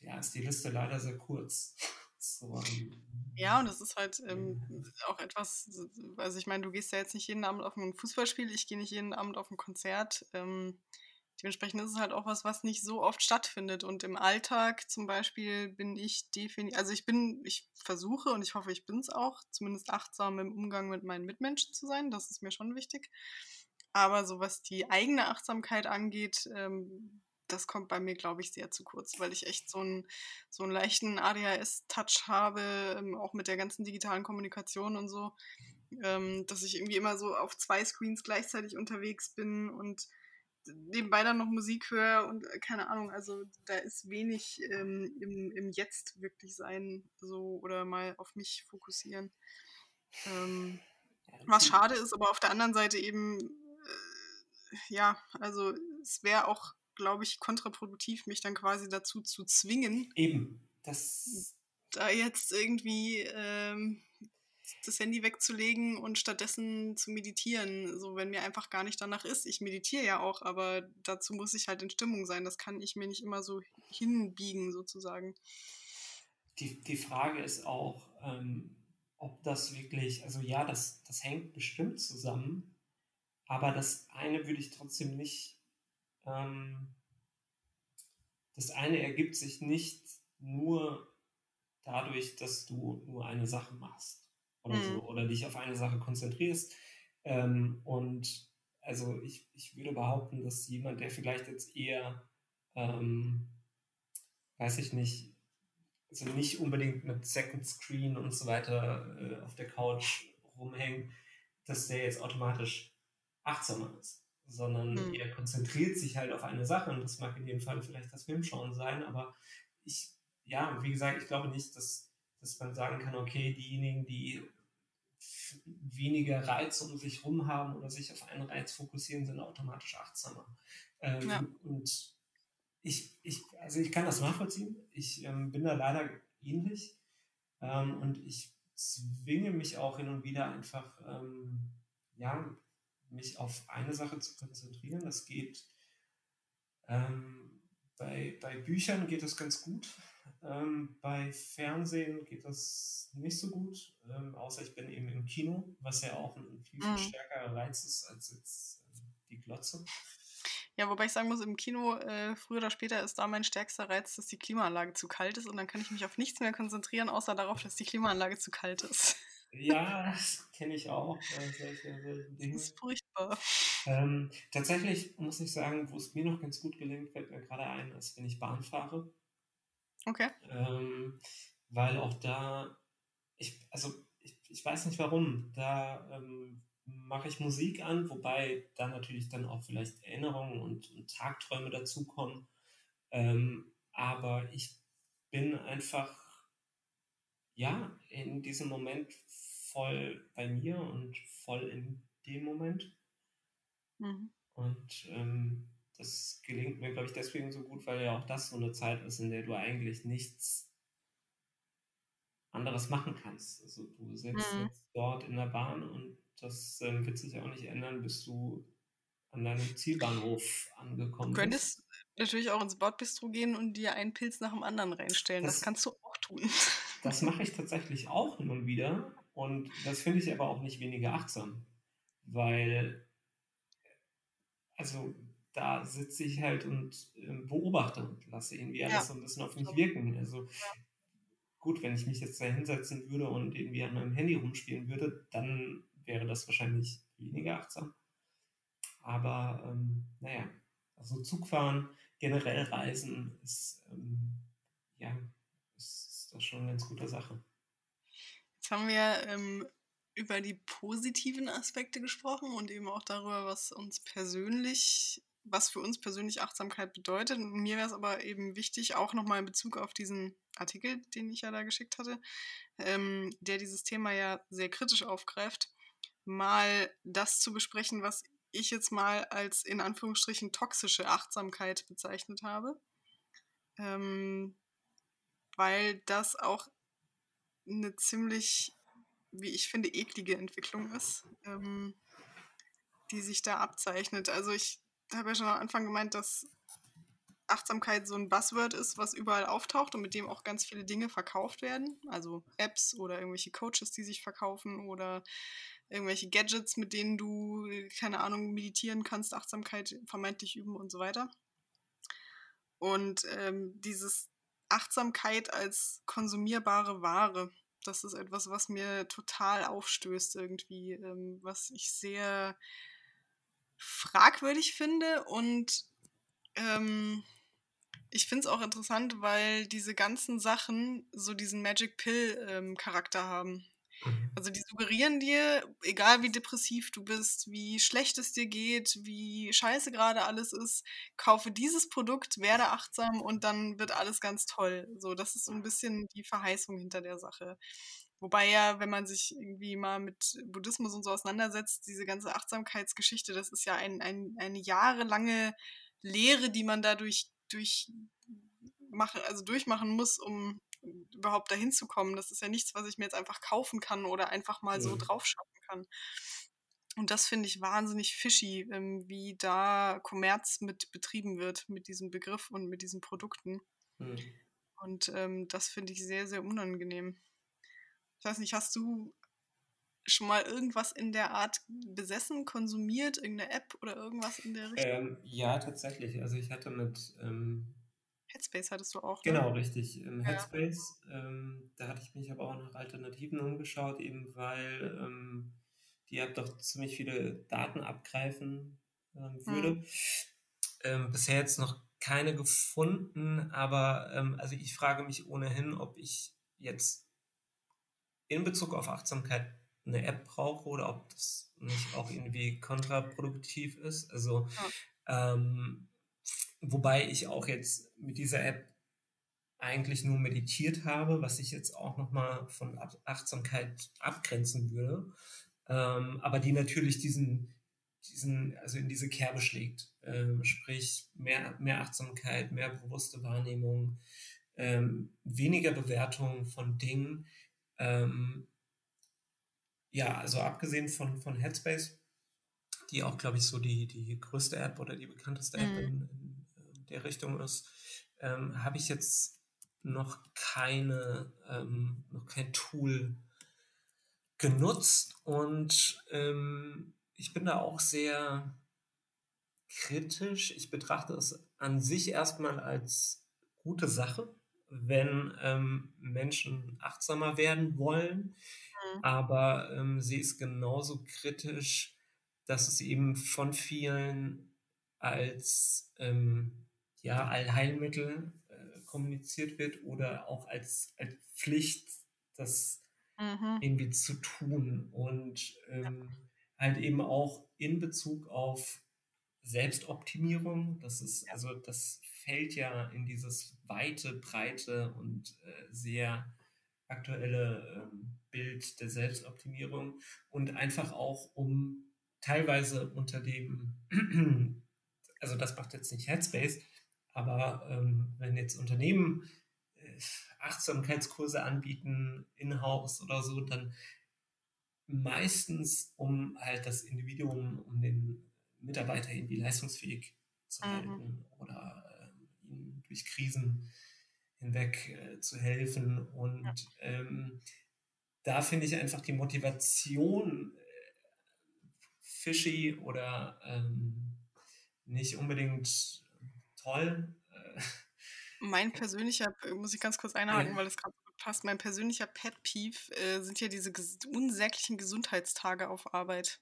ja, ist die Liste leider sehr kurz. so, ähm, ja, und das ist halt ähm, auch etwas, also ich meine, du gehst ja jetzt nicht jeden Abend auf ein Fußballspiel, ich gehe nicht jeden Abend auf ein Konzert. Ähm, dementsprechend ist es halt auch was, was nicht so oft stattfindet. Und im Alltag zum Beispiel bin ich definitiv, also ich bin, ich versuche und ich hoffe, ich bin es auch, zumindest achtsam im Umgang mit meinen Mitmenschen zu sein. Das ist mir schon wichtig. Aber so was die eigene Achtsamkeit angeht, ähm, das kommt bei mir, glaube ich, sehr zu kurz, weil ich echt so einen, so einen leichten ADHS-Touch habe, ähm, auch mit der ganzen digitalen Kommunikation und so, ähm, dass ich irgendwie immer so auf zwei Screens gleichzeitig unterwegs bin und nebenbei dann noch Musik höre und äh, keine Ahnung, also da ist wenig ähm, im, im Jetzt wirklich sein, so oder mal auf mich fokussieren. Ähm, was schade ist, aber auf der anderen Seite eben, äh, ja, also es wäre auch glaube ich, kontraproduktiv, mich dann quasi dazu zu zwingen. Eben, das. Da jetzt irgendwie ähm, das Handy wegzulegen und stattdessen zu meditieren, so wenn mir einfach gar nicht danach ist. Ich meditiere ja auch, aber dazu muss ich halt in Stimmung sein. Das kann ich mir nicht immer so hinbiegen, sozusagen. Die, die Frage ist auch, ähm, ob das wirklich, also ja, das, das hängt bestimmt zusammen, aber das eine würde ich trotzdem nicht ähm, das eine ergibt sich nicht nur dadurch, dass du nur eine Sache machst oder mhm. so oder dich auf eine Sache konzentrierst. Ähm, und also ich, ich würde behaupten, dass jemand, der vielleicht jetzt eher, ähm, weiß ich nicht, also nicht unbedingt mit Second Screen und so weiter äh, auf der Couch rumhängt, dass der jetzt automatisch achtsamer ist sondern mhm. er konzentriert sich halt auf eine Sache und das mag in dem Fall vielleicht das Filmschauen sein, aber ich, ja, wie gesagt, ich glaube nicht, dass, dass man sagen kann, okay, diejenigen, die weniger Reize um sich rum haben oder sich auf einen Reiz fokussieren, sind automatisch achtsamer. Ähm, ja. Und ich, ich, also ich kann das nachvollziehen. Ich ähm, bin da leider ähnlich. Ähm, und ich zwinge mich auch hin und wieder einfach, ähm, ja, mich auf eine Sache zu konzentrieren. Das geht ähm, bei, bei Büchern geht das ganz gut. Ähm, bei Fernsehen geht das nicht so gut, ähm, außer ich bin eben im Kino, was ja auch ein viel, viel mhm. stärkerer Reiz ist als jetzt äh, die Glotze. Ja, wobei ich sagen muss, im Kino äh, früher oder später ist da mein stärkster Reiz, dass die Klimaanlage zu kalt ist und dann kann ich mich auf nichts mehr konzentrieren, außer darauf, dass die Klimaanlage zu kalt ist. Ja, das kenne ich auch. Äh, solche, solche Dinge. Das ist furchtbar. Ähm, tatsächlich muss ich sagen, wo es mir noch ganz gut gelingt, fällt mir gerade ein, ist, wenn ich Bahn fahre. Okay. Ähm, weil auch da, ich, also ich, ich weiß nicht warum, da ähm, mache ich Musik an, wobei da natürlich dann auch vielleicht Erinnerungen und, und Tagträume dazukommen. Ähm, aber ich bin einfach, ja, in diesem Moment voll bei mir und voll in dem Moment. Mhm. Und ähm, das gelingt mir, glaube ich, deswegen so gut, weil ja auch das so eine Zeit ist, in der du eigentlich nichts anderes machen kannst. Also du sitzt mhm. jetzt dort in der Bahn und das ähm, wird sich auch nicht ändern, bis du an deinem Zielbahnhof angekommen bist. Du könntest bist. natürlich auch ins Bordbistro gehen und dir einen Pilz nach dem anderen reinstellen. Das, das kannst du auch tun. Das mache ich tatsächlich auch hin und wieder. Und das finde ich aber auch nicht weniger achtsam. Weil, also da sitze ich halt und äh, beobachte und lasse irgendwie alles ja. so ein bisschen auf mich wirken. Also gut, wenn ich mich jetzt da hinsetzen würde und irgendwie an meinem Handy rumspielen würde, dann wäre das wahrscheinlich weniger achtsam. Aber ähm, naja, also Zugfahren, generell Reisen ist ähm, ja ist, ist das schon eine ganz gute Sache. Jetzt haben wir ähm, über die positiven Aspekte gesprochen und eben auch darüber, was uns persönlich was für uns persönlich Achtsamkeit bedeutet. Mir wäre es aber eben wichtig, auch nochmal in Bezug auf diesen Artikel, den ich ja da geschickt hatte, ähm, der dieses Thema ja sehr kritisch aufgreift, mal das zu besprechen, was ich jetzt mal als in Anführungsstrichen toxische Achtsamkeit bezeichnet habe. Ähm, weil das auch eine ziemlich, wie ich finde, eklige Entwicklung ist, ähm, die sich da abzeichnet. Also ich habe ja schon am Anfang gemeint, dass Achtsamkeit so ein Buzzword ist, was überall auftaucht und mit dem auch ganz viele Dinge verkauft werden. Also Apps oder irgendwelche Coaches, die sich verkaufen oder irgendwelche Gadgets, mit denen du, keine Ahnung, meditieren kannst, Achtsamkeit vermeintlich üben und so weiter. Und ähm, dieses Achtsamkeit als konsumierbare Ware, das ist etwas, was mir total aufstößt irgendwie, ähm, was ich sehr fragwürdig finde und ähm, ich finde es auch interessant, weil diese ganzen Sachen so diesen Magic Pill-Charakter ähm, haben. Mhm. Also die suggerieren dir, egal wie depressiv du bist, wie schlecht es dir geht, wie scheiße gerade alles ist, kaufe dieses Produkt, werde achtsam und dann wird alles ganz toll. So, das ist so ein bisschen die Verheißung hinter der Sache. Wobei ja, wenn man sich irgendwie mal mit Buddhismus und so auseinandersetzt, diese ganze Achtsamkeitsgeschichte, das ist ja ein, ein, eine jahrelange Lehre, die man dadurch durch machen, also durchmachen muss, um überhaupt dahin zu kommen. Das ist ja nichts, was ich mir jetzt einfach kaufen kann oder einfach mal mhm. so draufschauen kann. Und das finde ich wahnsinnig fishy, ähm, wie da Kommerz mit betrieben wird, mit diesem Begriff und mit diesen Produkten. Mhm. Und ähm, das finde ich sehr, sehr unangenehm. Ich weiß nicht, hast du schon mal irgendwas in der Art besessen, konsumiert, irgendeine App oder irgendwas in der Richtung? Ähm, ja, tatsächlich. Also ich hatte mit ähm, Headspace hattest du auch. Ne? Genau, richtig. Im Headspace. Ja. Ähm, da hatte ich mich aber auch nach Alternativen umgeschaut, eben weil ähm, die App doch ziemlich viele Daten abgreifen ähm, würde. Mhm. bisher jetzt noch keine gefunden, aber ähm, also ich frage mich ohnehin, ob ich jetzt in Bezug auf Achtsamkeit eine App brauche oder ob das nicht auch irgendwie kontraproduktiv ist. Also, ja. ähm, wobei ich auch jetzt mit dieser App eigentlich nur meditiert habe, was ich jetzt auch nochmal von Achtsamkeit abgrenzen würde, ähm, aber die natürlich diesen, diesen, also in diese Kerbe schlägt. Ähm, sprich, mehr, mehr Achtsamkeit, mehr bewusste Wahrnehmung, ähm, weniger Bewertung von Dingen. Ähm, ja, also abgesehen von, von Headspace, die auch, glaube ich, so die, die größte App oder die bekannteste App mhm. in, in, der Richtung ist, ähm, habe ich jetzt noch keine, ähm, noch kein Tool genutzt und ähm, ich bin da auch sehr kritisch. Ich betrachte es an sich erstmal als gute Sache, wenn ähm, Menschen achtsamer werden wollen, mhm. aber ähm, sie ist genauso kritisch, dass es eben von vielen als ähm, ja, Allheilmittel kommuniziert wird oder auch als, als Pflicht, das mhm. irgendwie zu tun und ähm, halt eben auch in Bezug auf Selbstoptimierung. Das ist, also das fällt ja in dieses weite, breite und äh, sehr aktuelle ähm, Bild der Selbstoptimierung und einfach auch um teilweise unter dem, also das macht jetzt nicht Headspace, aber ähm, wenn jetzt Unternehmen äh, Achtsamkeitskurse anbieten, in-house oder so, dann meistens, um halt das Individuum, um den Mitarbeiter irgendwie leistungsfähig zu mhm. halten oder äh, ihnen durch Krisen hinweg äh, zu helfen. Und ja. ähm, da finde ich einfach die Motivation äh, fishy oder ähm, nicht unbedingt toll. Äh, mein persönlicher, muss ich ganz kurz einhaken, weil das gerade passt, mein persönlicher Pet Peeve äh, sind ja diese ges unsäglichen Gesundheitstage auf Arbeit.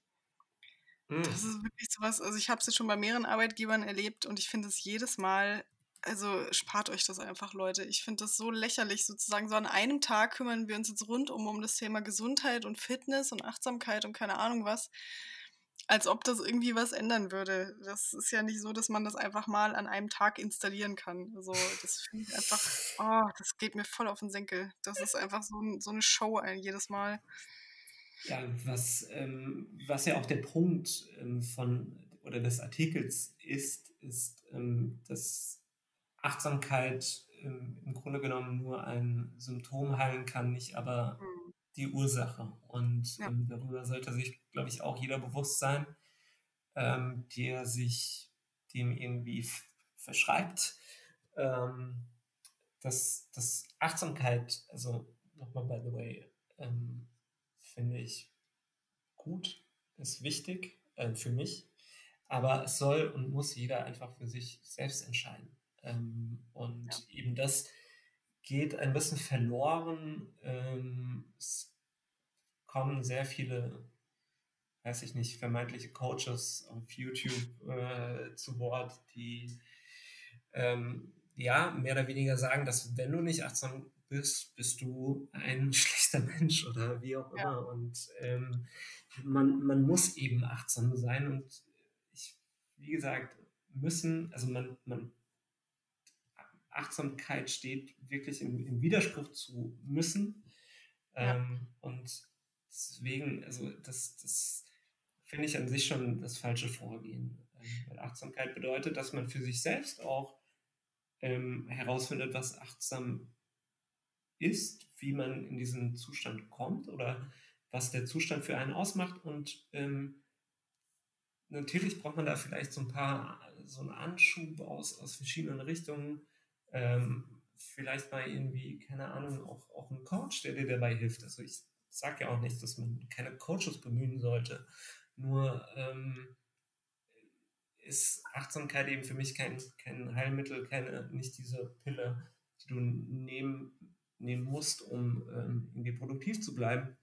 Mhm. Das ist wirklich sowas, also ich habe es jetzt schon bei mehreren Arbeitgebern erlebt und ich finde es jedes Mal, also spart euch das einfach, Leute. Ich finde das so lächerlich, sozusagen so an einem Tag kümmern wir uns jetzt rundum um das Thema Gesundheit und Fitness und Achtsamkeit und keine Ahnung was als ob das irgendwie was ändern würde. Das ist ja nicht so, dass man das einfach mal an einem Tag installieren kann. Also das finde ich einfach, oh, das geht mir voll auf den Senkel. Das ist einfach so, so eine Show jedes Mal. Ja, was, ähm, was ja auch der Punkt ähm, von oder des Artikels ist, ist, ähm, dass Achtsamkeit ähm, im Grunde genommen nur ein Symptom heilen kann, nicht aber mhm die Ursache. Und ja. ähm, darüber sollte sich, glaube ich, auch jeder bewusst sein, ähm, der sich dem irgendwie verschreibt. Dass, dass Achtsamkeit, also nochmal by the way, ähm, finde ich gut, ist wichtig äh, für mich, aber es soll und muss jeder einfach für sich selbst entscheiden. Ähm, und ja. eben das geht ein bisschen verloren. Ähm, es kommen sehr viele, weiß ich nicht, vermeintliche Coaches auf YouTube äh, zu Wort, die ähm, ja mehr oder weniger sagen, dass wenn du nicht achtsam bist, bist du ein schlechter Mensch oder wie auch immer. Ja. Und ähm, man, man muss eben achtsam sein und ich, wie gesagt, müssen, also man, man Achtsamkeit steht wirklich im, im Widerspruch zu müssen. Ja. Ähm, und deswegen, also das, das finde ich an sich schon das falsche Vorgehen. Ähm, weil Achtsamkeit bedeutet, dass man für sich selbst auch ähm, herausfindet, was achtsam ist, wie man in diesen Zustand kommt oder was der Zustand für einen ausmacht. Und ähm, natürlich braucht man da vielleicht so ein paar, so einen Anschub aus, aus verschiedenen Richtungen. Ähm, vielleicht mal irgendwie, keine Ahnung, auch, auch ein Coach, der dir dabei hilft. Also ich sage ja auch nicht, dass man keine Coaches bemühen sollte. Nur ähm, ist Achtsamkeit eben für mich kein, kein Heilmittel, keine, nicht diese Pille, die du nehmen, nehmen musst, um ähm, irgendwie produktiv zu bleiben,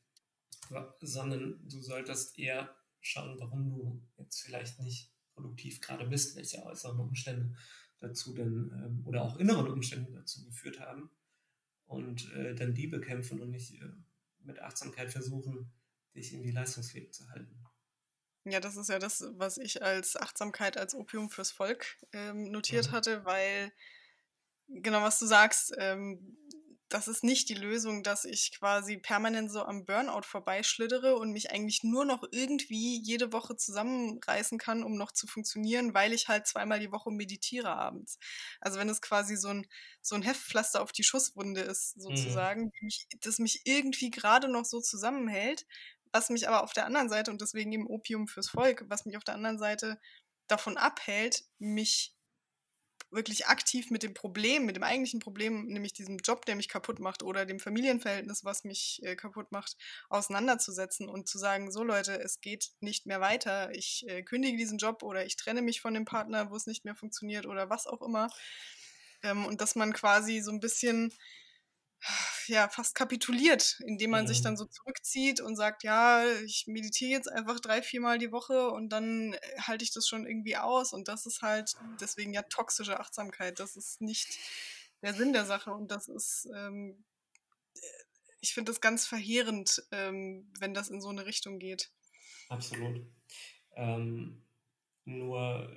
sondern du solltest eher schauen, warum du jetzt vielleicht nicht produktiv gerade bist, welche äußeren Umstände dazu denn ähm, oder auch inneren Umstände dazu geführt haben und äh, dann die bekämpfen und nicht äh, mit Achtsamkeit versuchen, dich irgendwie leistungsfähig zu halten. Ja, das ist ja das, was ich als Achtsamkeit als Opium fürs Volk ähm, notiert mhm. hatte, weil genau, was du sagst, ähm, das ist nicht die Lösung, dass ich quasi permanent so am Burnout vorbeischlittere und mich eigentlich nur noch irgendwie jede Woche zusammenreißen kann, um noch zu funktionieren, weil ich halt zweimal die Woche meditiere abends. Also wenn es quasi so ein, so ein Heftpflaster auf die Schusswunde ist, Mhm. sozusagen, mich, das mich irgendwie gerade noch so zusammenhält, was mich aber auf der anderen Seite, und deswegen eben Opium fürs Volk, was mich auf der anderen Seite davon abhält, mich wirklich aktiv mit dem Problem, mit dem eigentlichen Problem, nämlich diesem Job, der mich kaputt macht oder dem Familienverhältnis, was mich äh, kaputt macht, auseinanderzusetzen und zu sagen, so Leute, es geht nicht mehr weiter, ich äh, kündige diesen Job oder ich trenne mich von dem Partner, wo es nicht mehr funktioniert oder was auch immer. Ähm, und dass man quasi so ein bisschen ja, fast kapituliert, indem man sich dann Mhm. so zurückzieht und sagt, ja, ich meditiere jetzt einfach drei, viermal die Woche und dann äh, halte ich das schon irgendwie aus. Und das ist halt deswegen ja toxische Achtsamkeit. Das ist nicht der Sinn der Sache. Und das ist, ähm, ich finde das ganz verheerend, ähm, wenn das in so eine Richtung geht. Absolut. Ähm, nur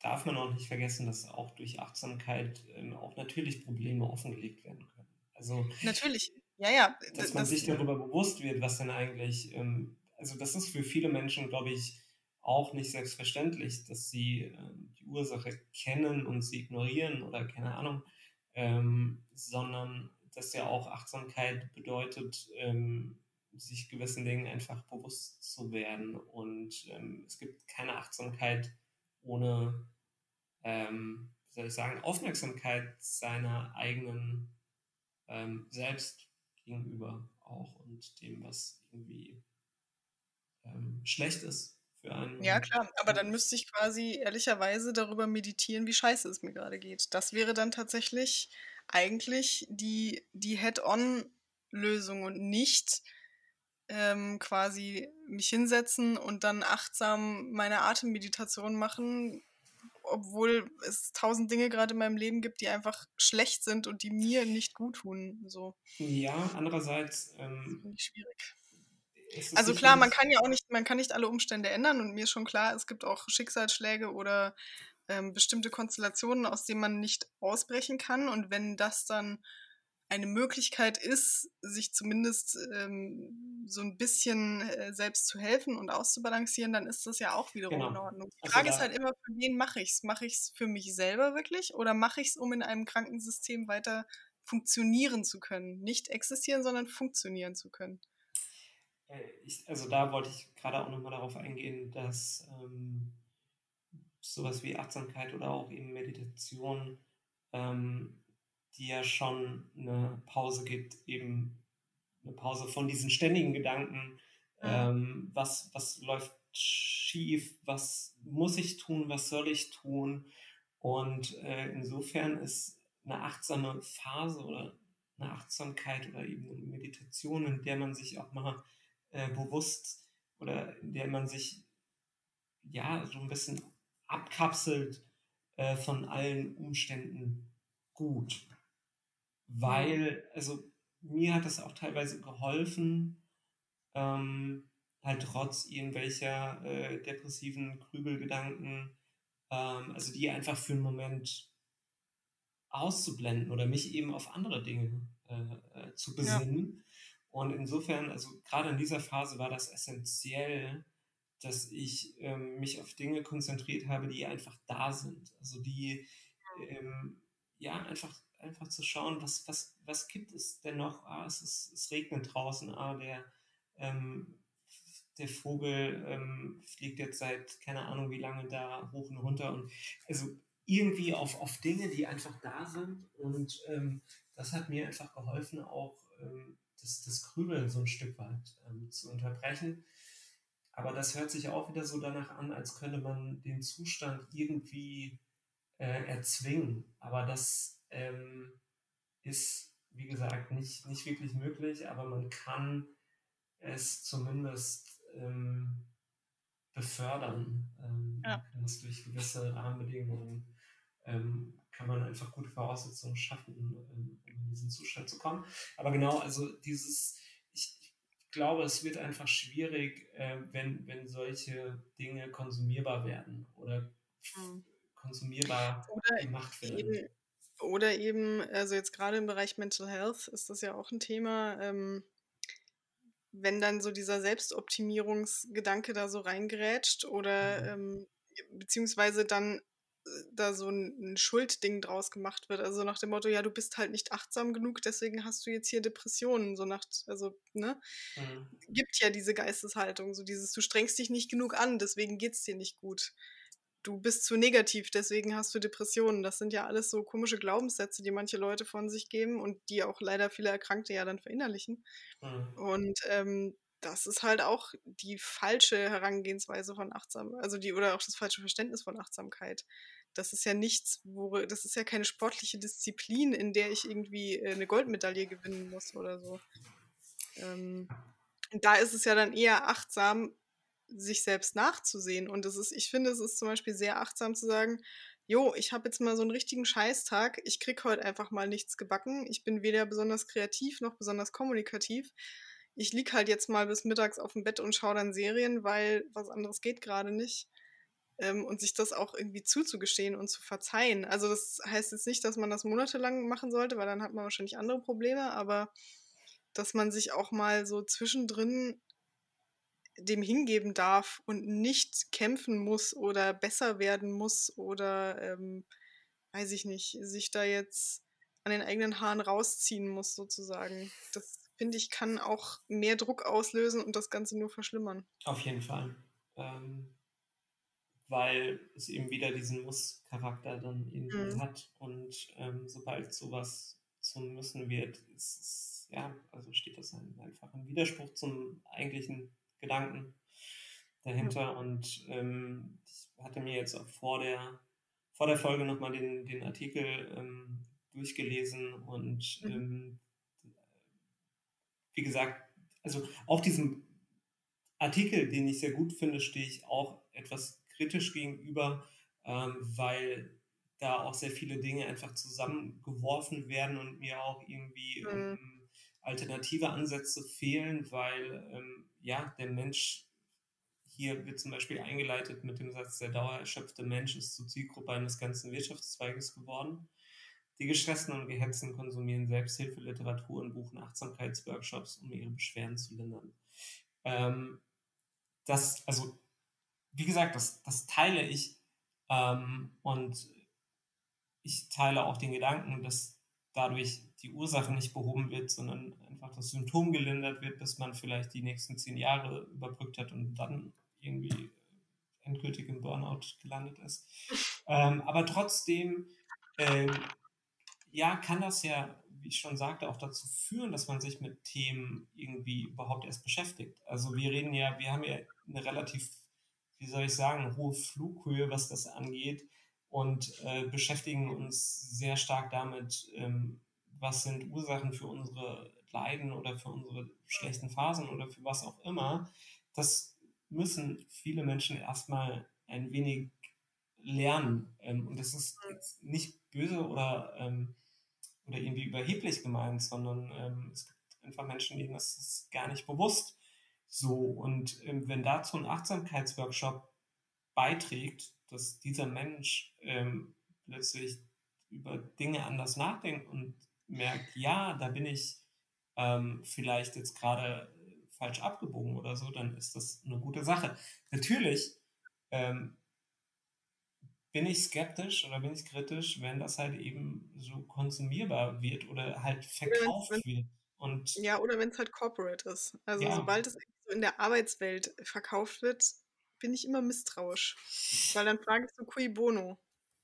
darf man auch nicht vergessen, dass auch durch Achtsamkeit ähm, auch natürlich Probleme offengelegt werden können. Also Natürlich, ja, ja. dass man Das, sich darüber bewusst wird, was denn eigentlich, ähm, also das ist für viele Menschen, glaube ich, auch nicht selbstverständlich, dass sie ähm, die Ursache kennen und sie ignorieren oder keine Ahnung, ähm, sondern dass ja auch Achtsamkeit bedeutet, ähm, sich gewissen Dingen einfach bewusst zu werden. Und ähm, es gibt keine Achtsamkeit ohne, ähm, wie soll ich sagen, Aufmerksamkeit seiner eigenen ähm, selbst gegenüber auch und dem, was irgendwie ähm, schlecht ist für einen. ja, klar, aber dann müsste ich quasi ehrlicherweise darüber meditieren, wie scheiße es mir gerade geht. Das wäre dann tatsächlich eigentlich die, die Head-on-Lösung und nicht ähm, quasi mich hinsetzen und dann achtsam meine Atemmeditation machen, obwohl es tausend Dinge gerade in meinem Leben gibt, die einfach schlecht sind und die mir nicht gut tun. So, Ja, andererseits das ähm, schwierig. Also klar, man kann ja auch nicht, man kann nicht alle Umstände ändern und mir ist schon klar, es gibt auch Schicksalsschläge oder ähm, bestimmte Konstellationen, aus denen man nicht ausbrechen kann. Und wenn das dann eine Möglichkeit ist, sich zumindest ähm, so ein bisschen äh, selbst zu helfen und auszubalancieren, dann ist das ja auch wiederum in genau. Ordnung. Die Also Frage ist da, halt immer, für wen mache ich es? Mache ich es für mich selber wirklich oder mache ich es, um in einem Krankensystem weiter funktionieren zu können? Nicht existieren, sondern funktionieren zu können. äh, ich, also da wollte ich gerade auch nochmal darauf eingehen, dass ähm, sowas wie Achtsamkeit oder auch eben Meditation, ähm, die ja schon eine Pause gibt, eben eine Pause von diesen ständigen Gedanken, ähm, was, was läuft schief, was muss ich tun, was soll ich tun. Und äh, insofern ist eine achtsame Phase oder eine Achtsamkeit oder eben eine Meditation, in der man sich auch mal äh, bewusst oder in der man sich ja so ein bisschen abkapselt äh, von allen Umständen gut. Mhm. Weil, also mir hat das auch teilweise geholfen, ähm, halt trotz irgendwelcher äh, depressiven Grübelgedanken, ähm, also die einfach für einen Moment auszublenden oder mich eben auf andere Dinge äh, äh, zu Ja. besinnen. Und insofern, also gerade in dieser Phase war das essentiell, dass ich ähm, mich auf Dinge konzentriert habe, die einfach da sind. Also die, ähm, ja, einfach, einfach zu schauen, was, was, was gibt es denn noch? Ah, es, ist, es regnet draußen, ah, der, ähm, der Vogel ähm, fliegt jetzt seit keine Ahnung wie lange da hoch und runter. Und also irgendwie auf, auf Dinge, die einfach da sind. Und ähm, das hat mir einfach geholfen, auch ähm, das, das Grübeln so ein Stück weit ähm, zu unterbrechen. Aber das hört sich auch wieder so danach an, als könnte man den Zustand irgendwie äh, erzwingen. Aber das ähm, ist, wie gesagt, nicht, nicht wirklich möglich, aber man kann es zumindest ähm, befördern. Ähm, Ja. es durch gewisse Rahmenbedingungen, ähm, kann man einfach gute Voraussetzungen schaffen, ähm, um in diesen Zustand zu kommen. Aber genau, also dieses, ich, ich glaube, es wird einfach schwierig, äh, wenn, wenn solche Dinge konsumierbar werden oder Mhm. Konsumierbar Oder gemacht werden. eben, Oder eben, also jetzt gerade im Bereich Mental Health ist das ja auch ein Thema, ähm, wenn dann so dieser Selbstoptimierungsgedanke da so reingerätscht oder Mhm. ähm, beziehungsweise dann äh, da so ein, ein Schuldding draus gemacht wird. Also nach dem Motto, ja, du bist halt nicht achtsam genug, deswegen hast du jetzt hier Depressionen. So nach, also, ne? Mhm. Gibt ja diese Geisteshaltung, so dieses, du strengst dich nicht genug an, deswegen geht's dir nicht gut. Du bist zu negativ, deswegen hast du Depressionen. Das sind ja alles so komische Glaubenssätze, die manche Leute von sich geben und die auch leider viele Erkrankte ja dann verinnerlichen. Mhm. Und ähm, das ist halt auch die falsche Herangehensweise von Achtsam, also die oder auch das falsche Verständnis von Achtsamkeit. Das ist ja nichts, wo das ist ja keine sportliche Disziplin, in der ich irgendwie äh, eine Goldmedaille gewinnen muss oder so. Ähm, da ist es ja dann eher achtsam, sich selbst nachzusehen. Und das ist, ich finde, es ist zum Beispiel sehr achtsam zu sagen, jo, ich habe jetzt mal so einen richtigen Scheißtag, ich krieg heute einfach mal nichts gebacken. Ich bin weder besonders kreativ noch besonders kommunikativ. Ich lieg halt jetzt mal bis mittags auf dem Bett und schaue dann Serien, weil was anderes geht gerade nicht. Ähm, und sich das auch irgendwie zuzugestehen und zu verzeihen. Also das heißt jetzt nicht, dass man das monatelang machen sollte, weil dann hat man wahrscheinlich andere Probleme, aber dass man sich auch mal so zwischendrin dem hingeben darf und nicht kämpfen muss oder besser werden muss oder, ähm, weiß ich nicht, sich da jetzt an den eigenen Haaren rausziehen muss sozusagen. Das finde ich, kann auch mehr Druck auslösen und das Ganze nur verschlimmern. Auf jeden Fall. Ähm, weil es eben wieder diesen Muss-Charakter dann irgendwie Mhm. hat. Und ähm, sobald sowas zum Müssen wird, ist es, ja, also steht das ein, einfach im Widerspruch zum eigentlichen Gedanken dahinter. Ja. Und ähm, ich hatte mir jetzt auch vor der, vor der Folge nochmal den, den Artikel ähm, durchgelesen und Mhm. ähm, wie gesagt, also auch diesem Artikel, den ich sehr gut finde, stehe ich auch etwas kritisch gegenüber, ähm, weil da auch sehr viele Dinge einfach zusammengeworfen werden und mir auch irgendwie Mhm. ähm, alternative Ansätze fehlen, weil ähm, ja, der Mensch hier wird zum Beispiel eingeleitet mit dem Satz, der dauererschöpfte Mensch ist zur Zielgruppe eines ganzen Wirtschaftszweiges geworden. Die Gestressten und Gehetzten konsumieren Selbsthilfeliteratur und buchen Achtsamkeitsworkshops, um ihre Beschwerden zu lindern. Ähm, das, also, wie gesagt, das, das teile ich ähm, und ich teile auch den Gedanken, dass dadurch die Ursache nicht behoben wird, sondern einfach das Symptom gelindert wird, bis man vielleicht die nächsten zehn Jahre überbrückt hat und dann irgendwie endgültig im Burnout gelandet ist. Ähm, aber trotzdem, ähm, ja, kann das ja, wie ich schon sagte, auch dazu führen, dass man sich mit Themen irgendwie überhaupt erst beschäftigt. Also wir reden ja, wir haben ja eine relativ, wie soll ich sagen, hohe Flughöhe, was das angeht und äh, beschäftigen uns sehr stark damit, ähm, was sind Ursachen für unsere Leiden oder für unsere schlechten Phasen oder für was auch immer. Das müssen viele Menschen erstmal ein wenig lernen. Ähm, und das ist jetzt nicht böse oder, ähm, oder irgendwie überheblich gemeint, sondern ähm, es gibt einfach Menschen, denen ist es gar nicht bewusst. So, und wenn dazu ein Achtsamkeitsworkshop beiträgt, dass dieser Mensch plötzlich über Dinge anders nachdenkt und merkt, ja, da bin ich ähm, vielleicht jetzt gerade falsch abgebogen oder so, dann ist das eine gute Sache. Natürlich ähm, bin ich skeptisch oder bin ich kritisch, wenn das halt eben so konsumierbar wird oder halt verkauft wenn, wird. Und ja, oder wenn es halt corporate ist. Also ja, sobald es so in der Arbeitswelt verkauft wird, bin ich immer misstrauisch. Weil dann frage ich so, cui bono.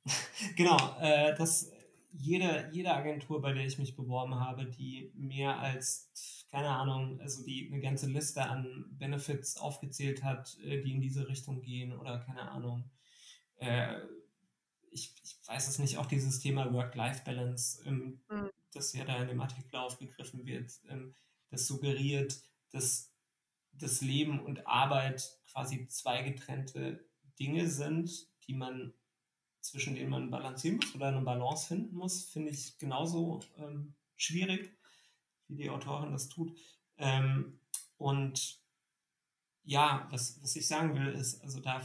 genau, äh, das jede, jede Agentur, bei der ich mich beworben habe, die mehr als, keine Ahnung, also die eine ganze Liste an Benefits aufgezählt hat, äh, die in diese Richtung gehen oder keine Ahnung. Äh, ich, ich weiß es nicht, auch dieses Thema Work-Life-Balance, ähm, Mhm. das ja da in dem Artikel aufgegriffen wird, ähm, das suggeriert, dass das Leben und Arbeit quasi zwei getrennte Dinge sind, die man zwischen denen man balancieren muss oder eine Balance finden muss, finde ich genauso ähm, schwierig, wie die Autorin das tut. Ähm, und ja, was, was ich sagen will, ist, also da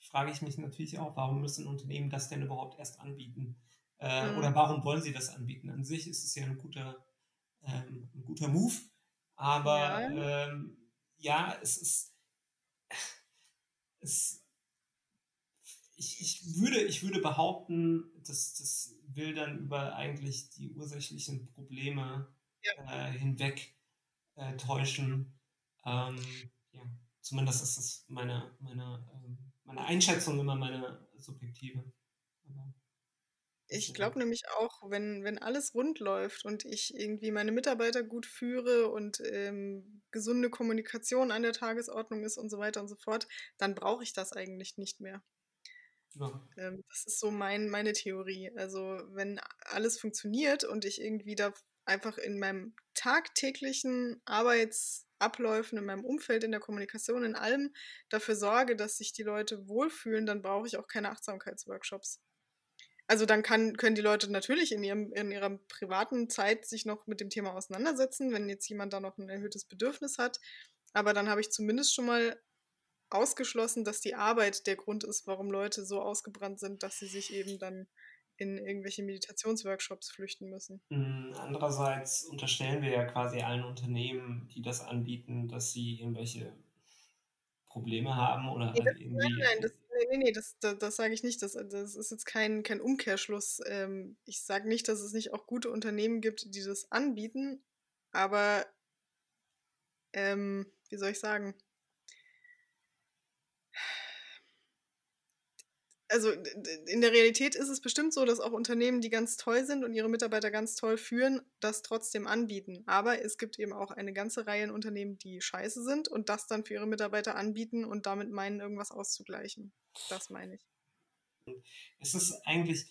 frage ich mich natürlich auch, warum müssen Unternehmen das denn überhaupt erst anbieten? Äh, Mhm. oder warum wollen sie das anbieten? An sich ist es ja ein guter, ähm, ein guter Move, aber Ja. ähm, ja, es ist, es, ich, ich, würde, ich würde behaupten, dass das will dann über eigentlich die ursächlichen Probleme Ja. äh, hinweg äh, täuschen. Ähm, ja, zumindest ist das meine, meine, ähm, meine Einschätzung immer meine subjektive. Aber Ich glaube nämlich auch, wenn, wenn alles rund läuft und ich irgendwie meine Mitarbeiter gut führe und ähm, gesunde Kommunikation an der Tagesordnung ist und so weiter und so fort, dann brauche ich das eigentlich nicht mehr. Ähm, das ist so mein, meine Theorie. Also wenn alles funktioniert und ich irgendwie da einfach in meinem tagtäglichen Arbeitsabläufen, in meinem Umfeld, in der Kommunikation, in allem dafür sorge, dass sich die Leute wohlfühlen, dann brauche ich auch keine Achtsamkeitsworkshops. Also dann kann, können die Leute natürlich in, ihrem, in ihrer privaten Zeit sich noch mit dem Thema auseinandersetzen, wenn jetzt jemand da noch ein erhöhtes Bedürfnis hat. Aber dann habe ich zumindest schon mal ausgeschlossen, dass die Arbeit der Grund ist, warum Leute so ausgebrannt sind, dass sie sich eben dann in irgendwelche Meditationsworkshops flüchten müssen. Mm, Andererseits unterstellen wir ja quasi allen Unternehmen, die das anbieten, dass sie irgendwelche Probleme haben oder Nee, halt irgendwie. nein, nein, das, nee, nee, nee, das, das, das sage ich nicht. Das, das ist jetzt kein, kein Umkehrschluss. Ähm, ich sage nicht, dass es nicht auch gute Unternehmen gibt, die das anbieten, aber ähm, wie soll ich sagen? Also in der Realität ist es bestimmt so, dass auch Unternehmen, die ganz toll sind und ihre Mitarbeiter ganz toll führen, das trotzdem anbieten. Aber es gibt eben auch eine ganze Reihe an Unternehmen, die scheiße sind und das dann für ihre Mitarbeiter anbieten und damit meinen, irgendwas auszugleichen. Das meine ich. Es ist eigentlich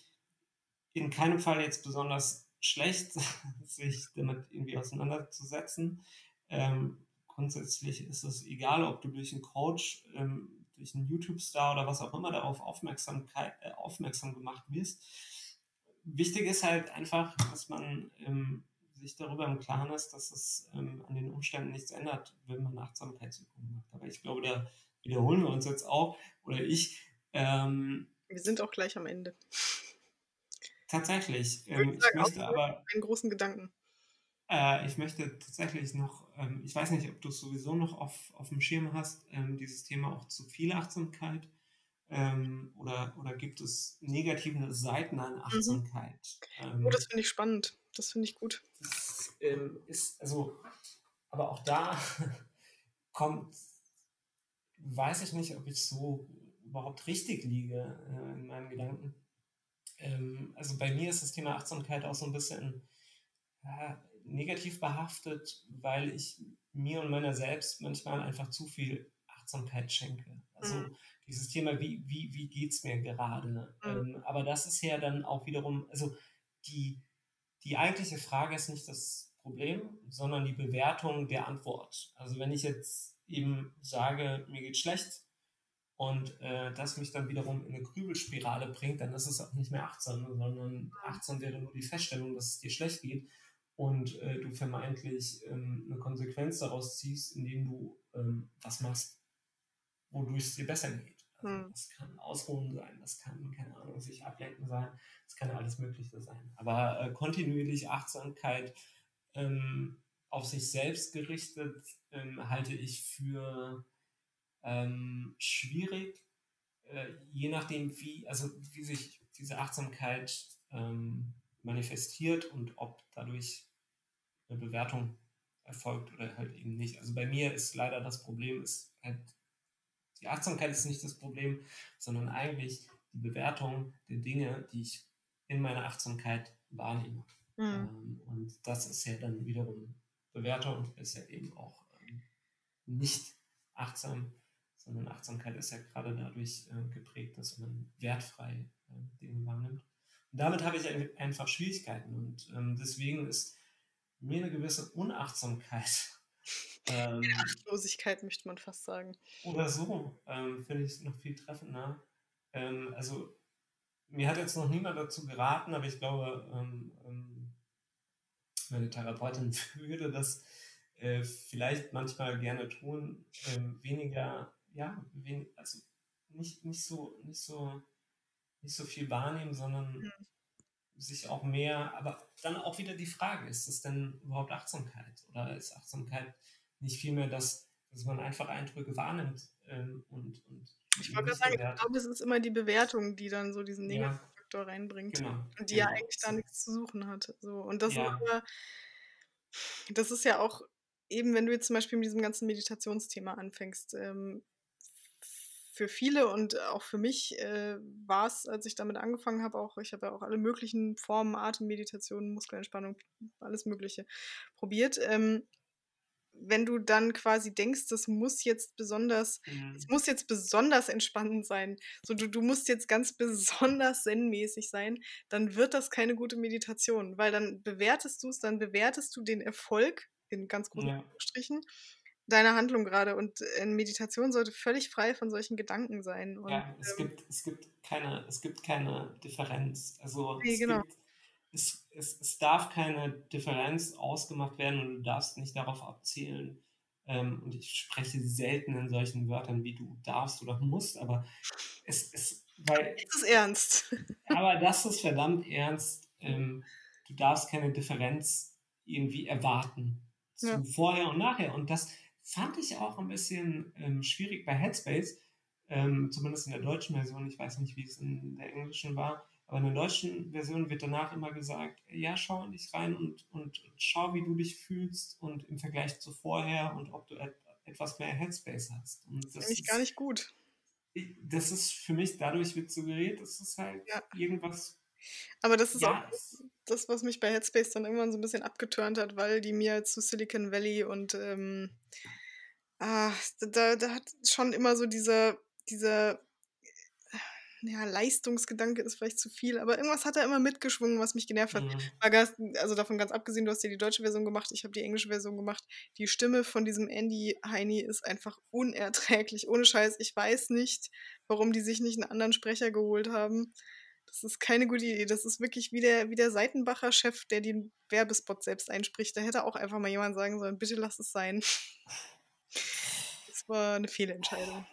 in keinem Fall jetzt besonders schlecht, sich damit irgendwie auseinanderzusetzen. Ähm, grundsätzlich ist es egal, ob du durch einen Coach ähm, durch einen YouTube-Star oder was auch immer darauf Aufmerksamkeit, äh, aufmerksam gemacht wirst. Wichtig ist halt einfach, dass man ähm, sich darüber im Klaren ist, dass es ähm, an den Umständen nichts ändert, wenn man Achtsamkeitsübungen macht. Aber ich glaube, da wiederholen wir uns jetzt auch, oder ich. Ähm, wir sind auch gleich am Ende. Tatsächlich. Ähm, ich, ich möchte aber. Einen großen Gedanken. Äh, ich möchte tatsächlich noch, ähm, ich weiß nicht, ob du es sowieso noch auf, auf dem Schirm hast, ähm, dieses Thema auch zu viel Achtsamkeit. Ähm, oder, oder gibt es negative Seiten an Achtsamkeit? Mhm. oh, das finde ich spannend. Das finde ich gut. Das, ähm, ist, also, aber auch da kommt, weiß ich nicht, ob ich so überhaupt richtig liege äh, in meinen Gedanken. Ähm, also bei mir ist das Thema Achtsamkeit auch so ein bisschen ja, negativ behaftet, weil ich mir und meiner selbst manchmal einfach zu viel Achtsamkeit schenke. Also mhm. dieses Thema, wie, wie, wie geht es mir gerade? Mhm. Ähm, aber das ist ja dann auch wiederum, also die, die eigentliche Frage ist nicht das Problem, sondern die Bewertung der Antwort. Also wenn ich jetzt eben sage, mir geht schlecht und äh, das mich dann wiederum in eine Grübelspirale bringt, dann ist es auch nicht mehr achtsam, sondern achtsam wäre nur die Feststellung, dass es dir schlecht geht und äh, du vermeintlich ähm, eine Konsequenz daraus ziehst, indem du ähm, was machst, wodurch es dir besser geht. Also Hm. das kann Ausruhen sein, das kann, keine Ahnung, sich ablenken sein, das kann alles Mögliche sein. Aber äh, kontinuierlich Achtsamkeit ähm, auf sich selbst gerichtet ähm, halte ich für ähm, schwierig, äh, je nachdem, wie, also wie sich diese Achtsamkeit ähm, manifestiert und ob dadurch eine Bewertung erfolgt oder halt eben nicht. Also bei mir ist leider das Problem, ist halt, die Achtsamkeit ist nicht das Problem, sondern eigentlich die Bewertung der Dinge, die ich in meiner Achtsamkeit wahrnehme. Mhm. Ähm, und das ist ja dann wiederum Bewertung, ist ja eben auch ähm, nicht achtsam, sondern Achtsamkeit ist ja gerade dadurch äh, geprägt, dass man wertfrei äh, Dinge wahrnimmt. Damit habe ich ein, einfach Schwierigkeiten und ähm, deswegen ist mir eine gewisse Unachtsamkeit. Ähm, Achtlosigkeit möchte man fast sagen. Oder so, ähm, finde ich noch viel treffender. Ähm, also, mir hat jetzt noch niemand dazu geraten, aber ich glaube, ähm, meine Therapeutin würde das äh, vielleicht manchmal gerne tun, ähm, weniger, ja, wen, also nicht, nicht so, nicht so, nicht so viel wahrnehmen, sondern Mhm. sich auch mehr, aber dann auch wieder die Frage, ist das denn überhaupt Achtsamkeit? Oder ist Achtsamkeit nicht vielmehr das, dass man einfach Eindrücke wahrnimmt ähm, und, und ich wollte gerade sagen, ich glaube, es ist immer die Bewertung, die dann so diesen Negativfaktor ja. reinbringt. Genau. Und die genau. ja eigentlich da nichts zu suchen hat. So. Und das ja. ist aber, das ist ja auch eben, wenn du jetzt zum Beispiel mit diesem ganzen Meditationsthema anfängst, ähm, für viele und auch für mich äh, war es, als ich damit angefangen habe, auch, ich habe ja auch alle möglichen Formen, Atemmeditation, Muskelentspannung, alles Mögliche probiert. Ähm, wenn du dann quasi denkst, das muss jetzt besonders, mhm. es muss jetzt besonders entspannend sein, so du, du musst jetzt ganz besonders zen-mäßig sein, dann wird das keine gute Meditation, weil dann bewertest du es, dann bewertest du den Erfolg in ganz großen ja. Strichen deine Handlung gerade. Und in Meditation sollte völlig frei von solchen Gedanken sein. Und, ja, es, ähm, gibt, es, gibt keine, es gibt keine Differenz. Also nee, es, genau. gibt, es, es, es darf keine Differenz ausgemacht werden und du darfst nicht darauf abzielen. Ähm, und ich spreche selten in solchen Wörtern wie du darfst oder musst, aber es ist. Weil, es ist ernst. aber das ist verdammt ernst. Ähm, du darfst keine Differenz irgendwie erwarten zu ja. vorher und nachher. Und das, Fand ich auch ein bisschen ähm, schwierig bei Headspace, ähm, zumindest in der deutschen Version. Ich weiß nicht, wie es in der englischen war, aber in der deutschen Version wird danach immer gesagt, ja, schau in dich rein und, und schau, wie du dich fühlst und im Vergleich zu vorher und ob du et etwas mehr Headspace hast. Und das, das ist gar nicht gut. Das ist für mich, dadurch wird suggeriert, das ist halt ja. irgendwas aber das ist ja. auch das, was mich bei Headspace dann irgendwann so ein bisschen abgeturnt hat, weil die mir zu Silicon Valley und ähm, ah, da, da hat schon immer so dieser, dieser ja, Leistungsgedanke ist vielleicht zu viel, aber irgendwas hat er immer mitgeschwungen, was mich genervt hat. Mhm. Also davon ganz abgesehen, du hast dir die deutsche Version gemacht, ich habe die englische Version gemacht. Die Stimme von diesem Andy Heini ist einfach unerträglich, ohne Scheiß. Ich weiß nicht, warum die sich nicht einen anderen Sprecher geholt haben. Das ist keine gute Idee. Das ist wirklich wie der, wie der Seitenbacher Chef, der den Werbespot selbst einspricht. Da hätte auch einfach mal jemand sagen sollen, bitte lass es sein. Das war eine Fehlentscheidung.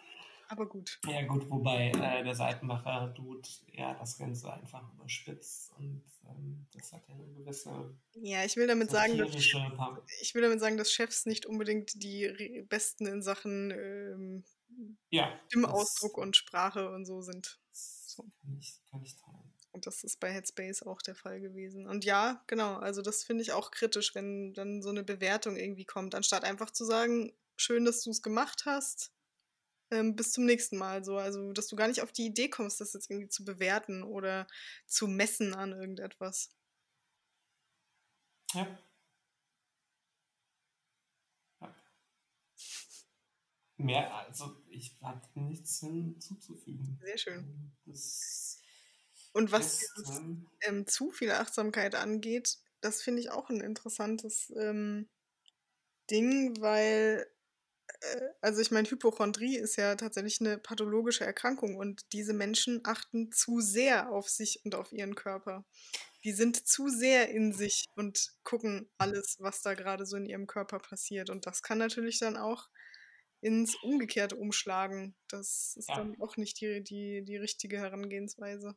Aber gut. Ja, gut, wobei äh, der Seitenbacher-Dude ja das Ganze einfach überspitzt und ähm, das hat ja eine gewisse. Ja, ich will damit sagen, dass, ich will damit sagen, dass Chefs nicht unbedingt die besten in Sachen ähm, ja, Stimmausdruck und Sprache und so sind. So. Kann, ich, kann ich. Und das ist bei Headspace auch der Fall gewesen. Und ja, genau, also das finde ich auch kritisch, wenn dann so eine Bewertung irgendwie kommt, anstatt einfach zu sagen, schön, dass du es gemacht hast, ähm, bis zum nächsten Mal so. Also, dass du gar nicht auf die Idee kommst, das jetzt irgendwie zu bewerten oder zu messen an irgendetwas. Ja. Mehr, also ich habe nichts hinzuzufügen. Sehr schön. Das, Und was dieses, ähm, ähm, zu viel Achtsamkeit angeht, das finde ich auch ein interessantes ähm, Ding, weil, äh, also ich meine, Hypochondrie ist ja tatsächlich eine pathologische Erkrankung und diese Menschen achten zu sehr auf sich und auf ihren Körper. Die sind zu sehr in sich und gucken alles, was da gerade so in ihrem Körper passiert. Und das kann natürlich dann auch ins Umgekehrte umschlagen. Das ist ja. dann auch nicht die, die, die richtige Herangehensweise.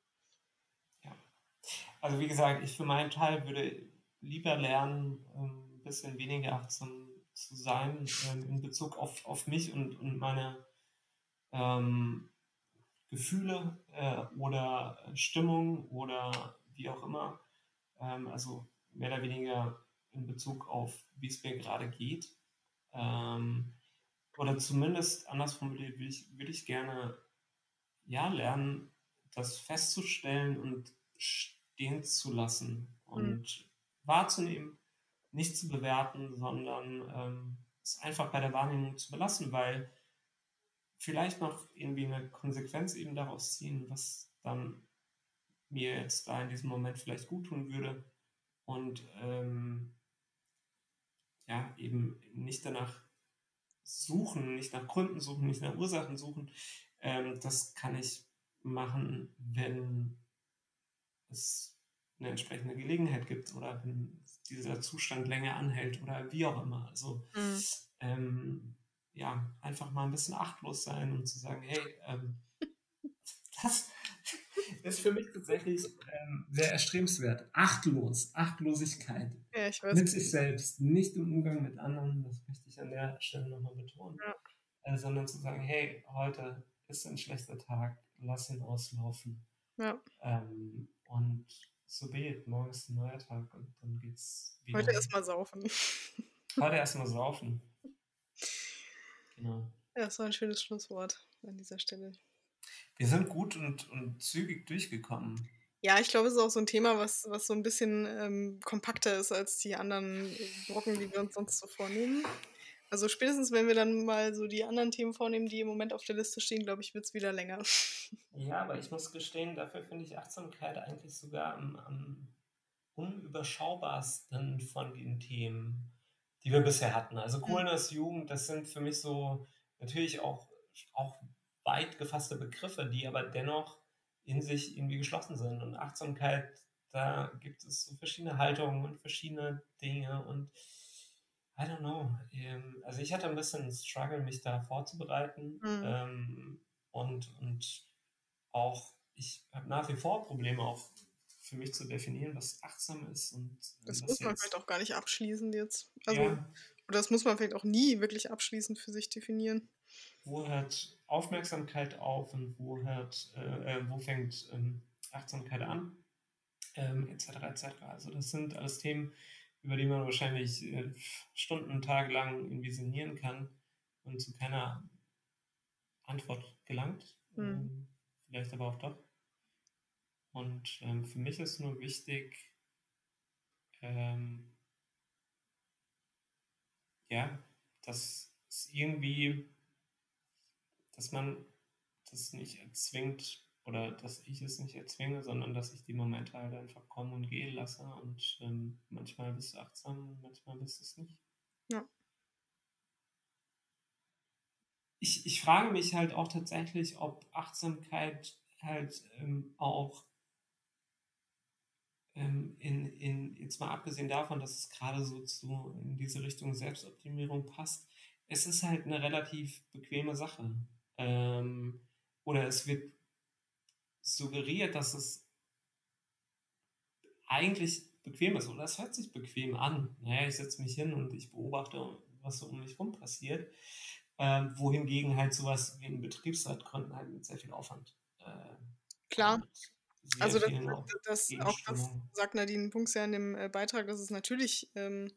Also wie gesagt, ich für meinen Teil würde lieber lernen, ähm, ein bisschen weniger achtsam zu sein ähm, in Bezug auf, auf mich und, und meine ähm, Gefühle äh, oder Stimmung oder wie auch immer. Ähm, also mehr oder weniger in Bezug auf, wie es mir gerade geht. Ähm, oder zumindest anders formuliert, würde ich, würde ich gerne ja lernen, das festzustellen und stehen zu lassen und mhm. wahrzunehmen, nicht zu bewerten, sondern ähm, es einfach bei der Wahrnehmung zu belassen, weil vielleicht noch irgendwie eine Konsequenz eben daraus ziehen, was dann mir jetzt da in diesem Moment vielleicht gut tun würde und ähm, ja, eben nicht danach suchen, nicht nach Gründen suchen, nicht nach Ursachen suchen. Ähm, das kann ich machen, wenn es eine entsprechende Gelegenheit gibt oder wenn dieser Zustand länger anhält oder wie auch immer. Also mhm. ähm, ja, einfach mal ein bisschen achtlos sein und zu sagen, hey, ähm, das, ist für mich tatsächlich ähm, sehr erstrebenswert. Achtlos, Achtlosigkeit. Ja. Mit sich selbst, nicht im Umgang mit anderen, das möchte ich an der Stelle nochmal betonen. Ja. Äh, sondern zu sagen, hey, heute ist ein schlechter Tag, lass ihn auslaufen. Ja. Ähm, und so be morgen ist ein neuer Tag und dann geht's wieder. Heute erstmal saufen. Heute erstmal saufen. Genau. Ja, das war ein schönes Schlusswort an dieser Stelle. Wir sind gut und, und zügig durchgekommen. Ja, ich glaube, es ist auch so ein Thema, was, was so ein bisschen ähm, kompakter ist als die anderen Brocken, die wir uns sonst so vornehmen. Also spätestens, wenn wir dann mal so die anderen Themen vornehmen, die im Moment auf der Liste stehen, glaube ich, wird es wieder länger. Ja, aber ich muss gestehen, dafür finde ich Achtsamkeit eigentlich sogar am, am unüberschaubarsten von den Themen, die wir bisher hatten. Also Coolness, Jugend, das sind für mich so natürlich auch, auch weit gefasste Begriffe, die aber dennoch in sich irgendwie geschlossen sind. Und Achtsamkeit, da gibt es so verschiedene Haltungen und verschiedene Dinge und I don't know. Ähm, also ich hatte ein bisschen Struggle, mich da vorzubereiten. Mhm. Ähm, und, und auch, ich habe nach wie vor Probleme, auch für mich zu definieren, was achtsam ist. Und das muss man jetzt, vielleicht auch gar nicht abschließend jetzt. Also, ja. Oder das muss man vielleicht auch nie wirklich abschließend für sich definieren. Wo hört Aufmerksamkeit auf und wo, hört, äh, äh wo fängt ähm, Achtsamkeit an? Ähm, etc. etc. Also das sind alles Themen, über die man wahrscheinlich äh, Stunden, Tage lang irgendwie sinnieren kann und zu keiner Antwort gelangt. Mhm. Vielleicht aber auch doch. Und ähm, für mich ist nur wichtig, ähm, ja, dass es irgendwie, dass man das nicht erzwingt oder dass ich es nicht erzwinge, sondern dass ich die Momente halt einfach kommen und gehen lasse und ähm, manchmal bist du achtsam, manchmal bist du es nicht. Ja. Ich, ich frage mich halt auch tatsächlich, ob Achtsamkeit halt ähm, auch ähm, in, in, jetzt mal abgesehen davon, dass es gerade so zu, in diese Richtung Selbstoptimierung passt, es ist halt eine relativ bequeme Sache. Ähm, oder es wird suggeriert, dass es eigentlich bequem ist oder es hört sich bequem an. Naja, ich setze mich hin und ich beobachte, was so um mich rum passiert. Ähm, wohingegen halt sowas wie ein Betriebsrat gründen halt mit sehr viel Aufwand. Äh, Klar. Also das, das, das auch das sagt Nadine Punks ja in dem äh, Beitrag, dass es natürlich ähm,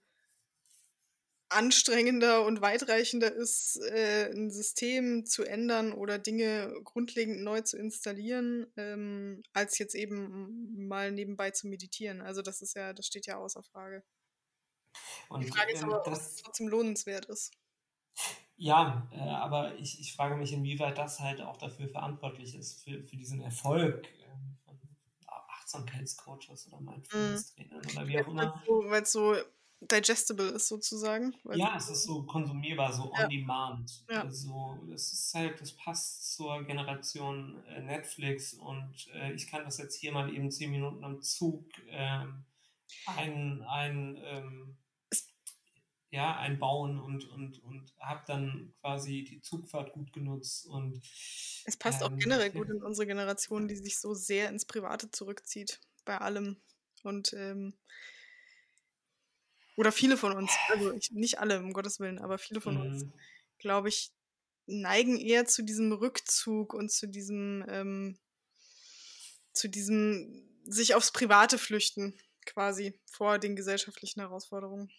anstrengender und weitreichender ist, äh, ein System zu ändern oder Dinge grundlegend neu zu installieren, ähm, als jetzt eben mal nebenbei zu meditieren. Also das ist ja, das steht ja außer Frage. Und, Die Frage ist aber, ob es trotzdem lohnenswert ist. Ja, äh, aber ich, ich frage mich, inwieweit das halt auch dafür verantwortlich ist, für, für diesen Erfolg äh, von Achtsamkeitscoaches oder Mindfulness-Trainern mhm. oder wie auch immer. Weil es so digestible ist sozusagen. Ja, es ist so konsumierbar, so on demand. Ja. Also es ist halt, das passt zur Generation äh, Netflix und äh, ich kann das jetzt hier mal eben zehn Minuten am Zug ähm, ein, ein ähm, ja, einbauen und, und, und habe dann quasi die Zugfahrt gut genutzt und es passt ähm, auch generell gut in unsere Generation, die sich so sehr ins Private zurückzieht bei allem und ähm, oder viele von uns, also ich, nicht alle, um Gottes Willen, aber viele von mhm. uns, glaube ich, neigen eher zu diesem Rückzug und zu diesem, ähm, zu diesem sich aufs Private flüchten, quasi, vor den gesellschaftlichen Herausforderungen.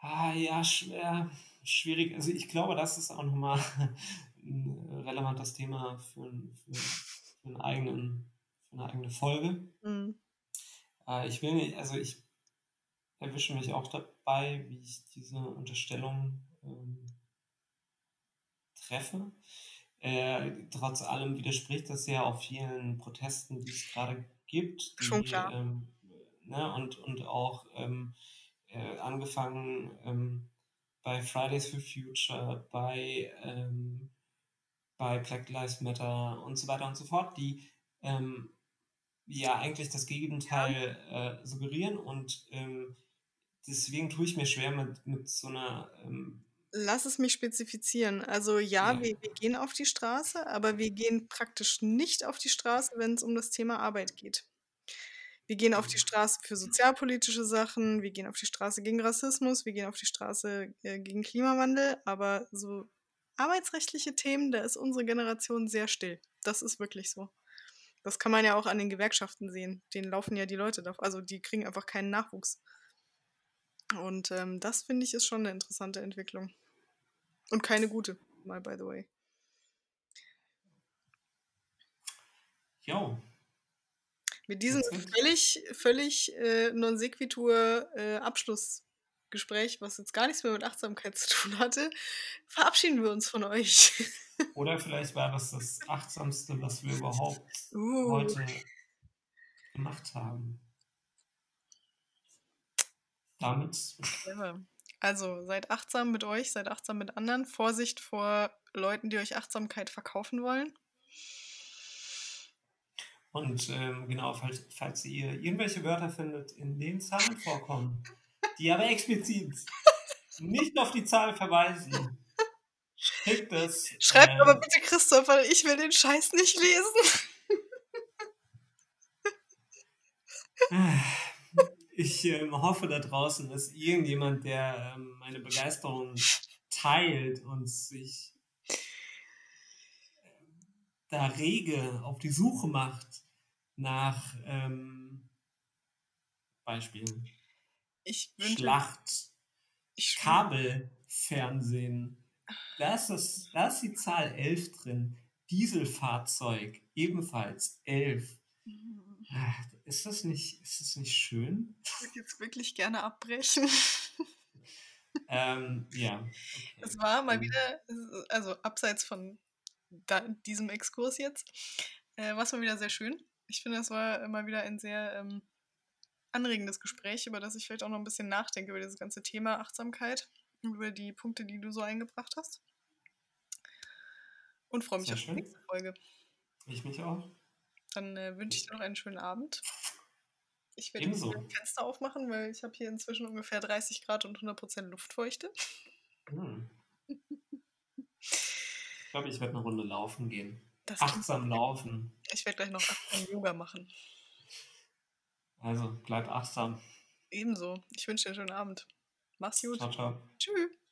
Ah ja, schwer, schwierig. Also ich glaube, das ist auch nochmal ein relevantes Thema für, für, für, einen eigenen, für eine eigene Folge. Mhm. Äh, ich will nicht, also ich erwische mich auch dabei, wie ich diese Unterstellung ähm, treffe. Äh, trotz allem widerspricht das ja auch vielen Protesten, die es gerade gibt. Die, Schon klar. Ähm, ne, und, und auch ähm, äh, angefangen ähm, bei Fridays for Future, bei, ähm, bei Black Lives Matter und so weiter und so fort, die ähm, ja eigentlich das Gegenteil äh, suggerieren und ähm, deswegen tue ich mir schwer mit, mit so einer ähm, Lass es mich spezifizieren. Also ja, Ja. wir, wir gehen auf die Straße, aber wir gehen praktisch nicht auf die Straße, wenn es um das Thema Arbeit geht. Wir gehen auf die Straße für sozialpolitische Sachen, wir gehen auf die Straße gegen Rassismus, wir gehen auf die Straße äh, gegen Klimawandel, aber so arbeitsrechtliche Themen, da ist unsere Generation sehr still. Das ist wirklich so. Das kann man ja auch an den Gewerkschaften sehen. Denen laufen ja die Leute da. Also die kriegen einfach keinen Nachwuchs. Und ähm, das finde ich ist schon eine interessante Entwicklung. Und keine gute, mal by the way. Jo. Mit diesem völlig, völlig äh, non sequitur äh, Abschlussgespräch, was jetzt gar nichts mehr mit Achtsamkeit zu tun hatte, verabschieden wir uns von euch. Oder vielleicht war das das Achtsamste, was wir überhaupt Uh, heute gemacht haben. Damit. Also seid achtsam mit euch, seid achtsam mit anderen. Vorsicht vor Leuten, die euch Achtsamkeit verkaufen wollen. und ähm, genau, falls, falls ihr irgendwelche Wörter findet, in denen Zahlen vorkommen, die aber explizit nicht auf die Zahl verweisen, schickt es. Schreibt ähm, aber bitte Christoph, weil ich will den Scheiß nicht lesen. Ich ähm, hoffe da draußen, dass irgendjemand, der ähm, meine Begeisterung teilt und sich ähm, da rege auf die Suche macht nach ähm, Beispielen. Ich wünsche, Schlacht, ich Kabelfernsehen. Da ist, das, da ist die Zahl 11 drin. Dieselfahrzeug, ebenfalls 11. Ah, Ist das nicht, ist das nicht schön? Ich würde jetzt wirklich gerne abbrechen. Ähm, ja. Okay. Es war mal wieder, also abseits von da, diesem Exkurs jetzt, äh, war es mal wieder sehr schön. Ich finde, es war mal wieder ein sehr ähm, anregendes Gespräch, über das ich vielleicht auch noch ein bisschen nachdenke, über dieses ganze Thema Achtsamkeit und über die Punkte, die du so eingebracht hast. Und freue mich Sehr auf die schön. nächste Folge. Ich mich auch. Dann äh, wünsche ich dir noch einen schönen Abend. Ich werde Ebenso. ein Fenster aufmachen, weil ich habe hier inzwischen ungefähr 30 Grad und 100% Luftfeuchte. Hm. Ich glaube, ich werde eine Runde laufen gehen. Das Achtsam laufen. ich werde gleich noch achtsam Yoga machen. Also bleib achtsam. Ebenso. Ich wünsche dir einen schönen Abend. Mach's gut. Ciao, ciao. Tschüss.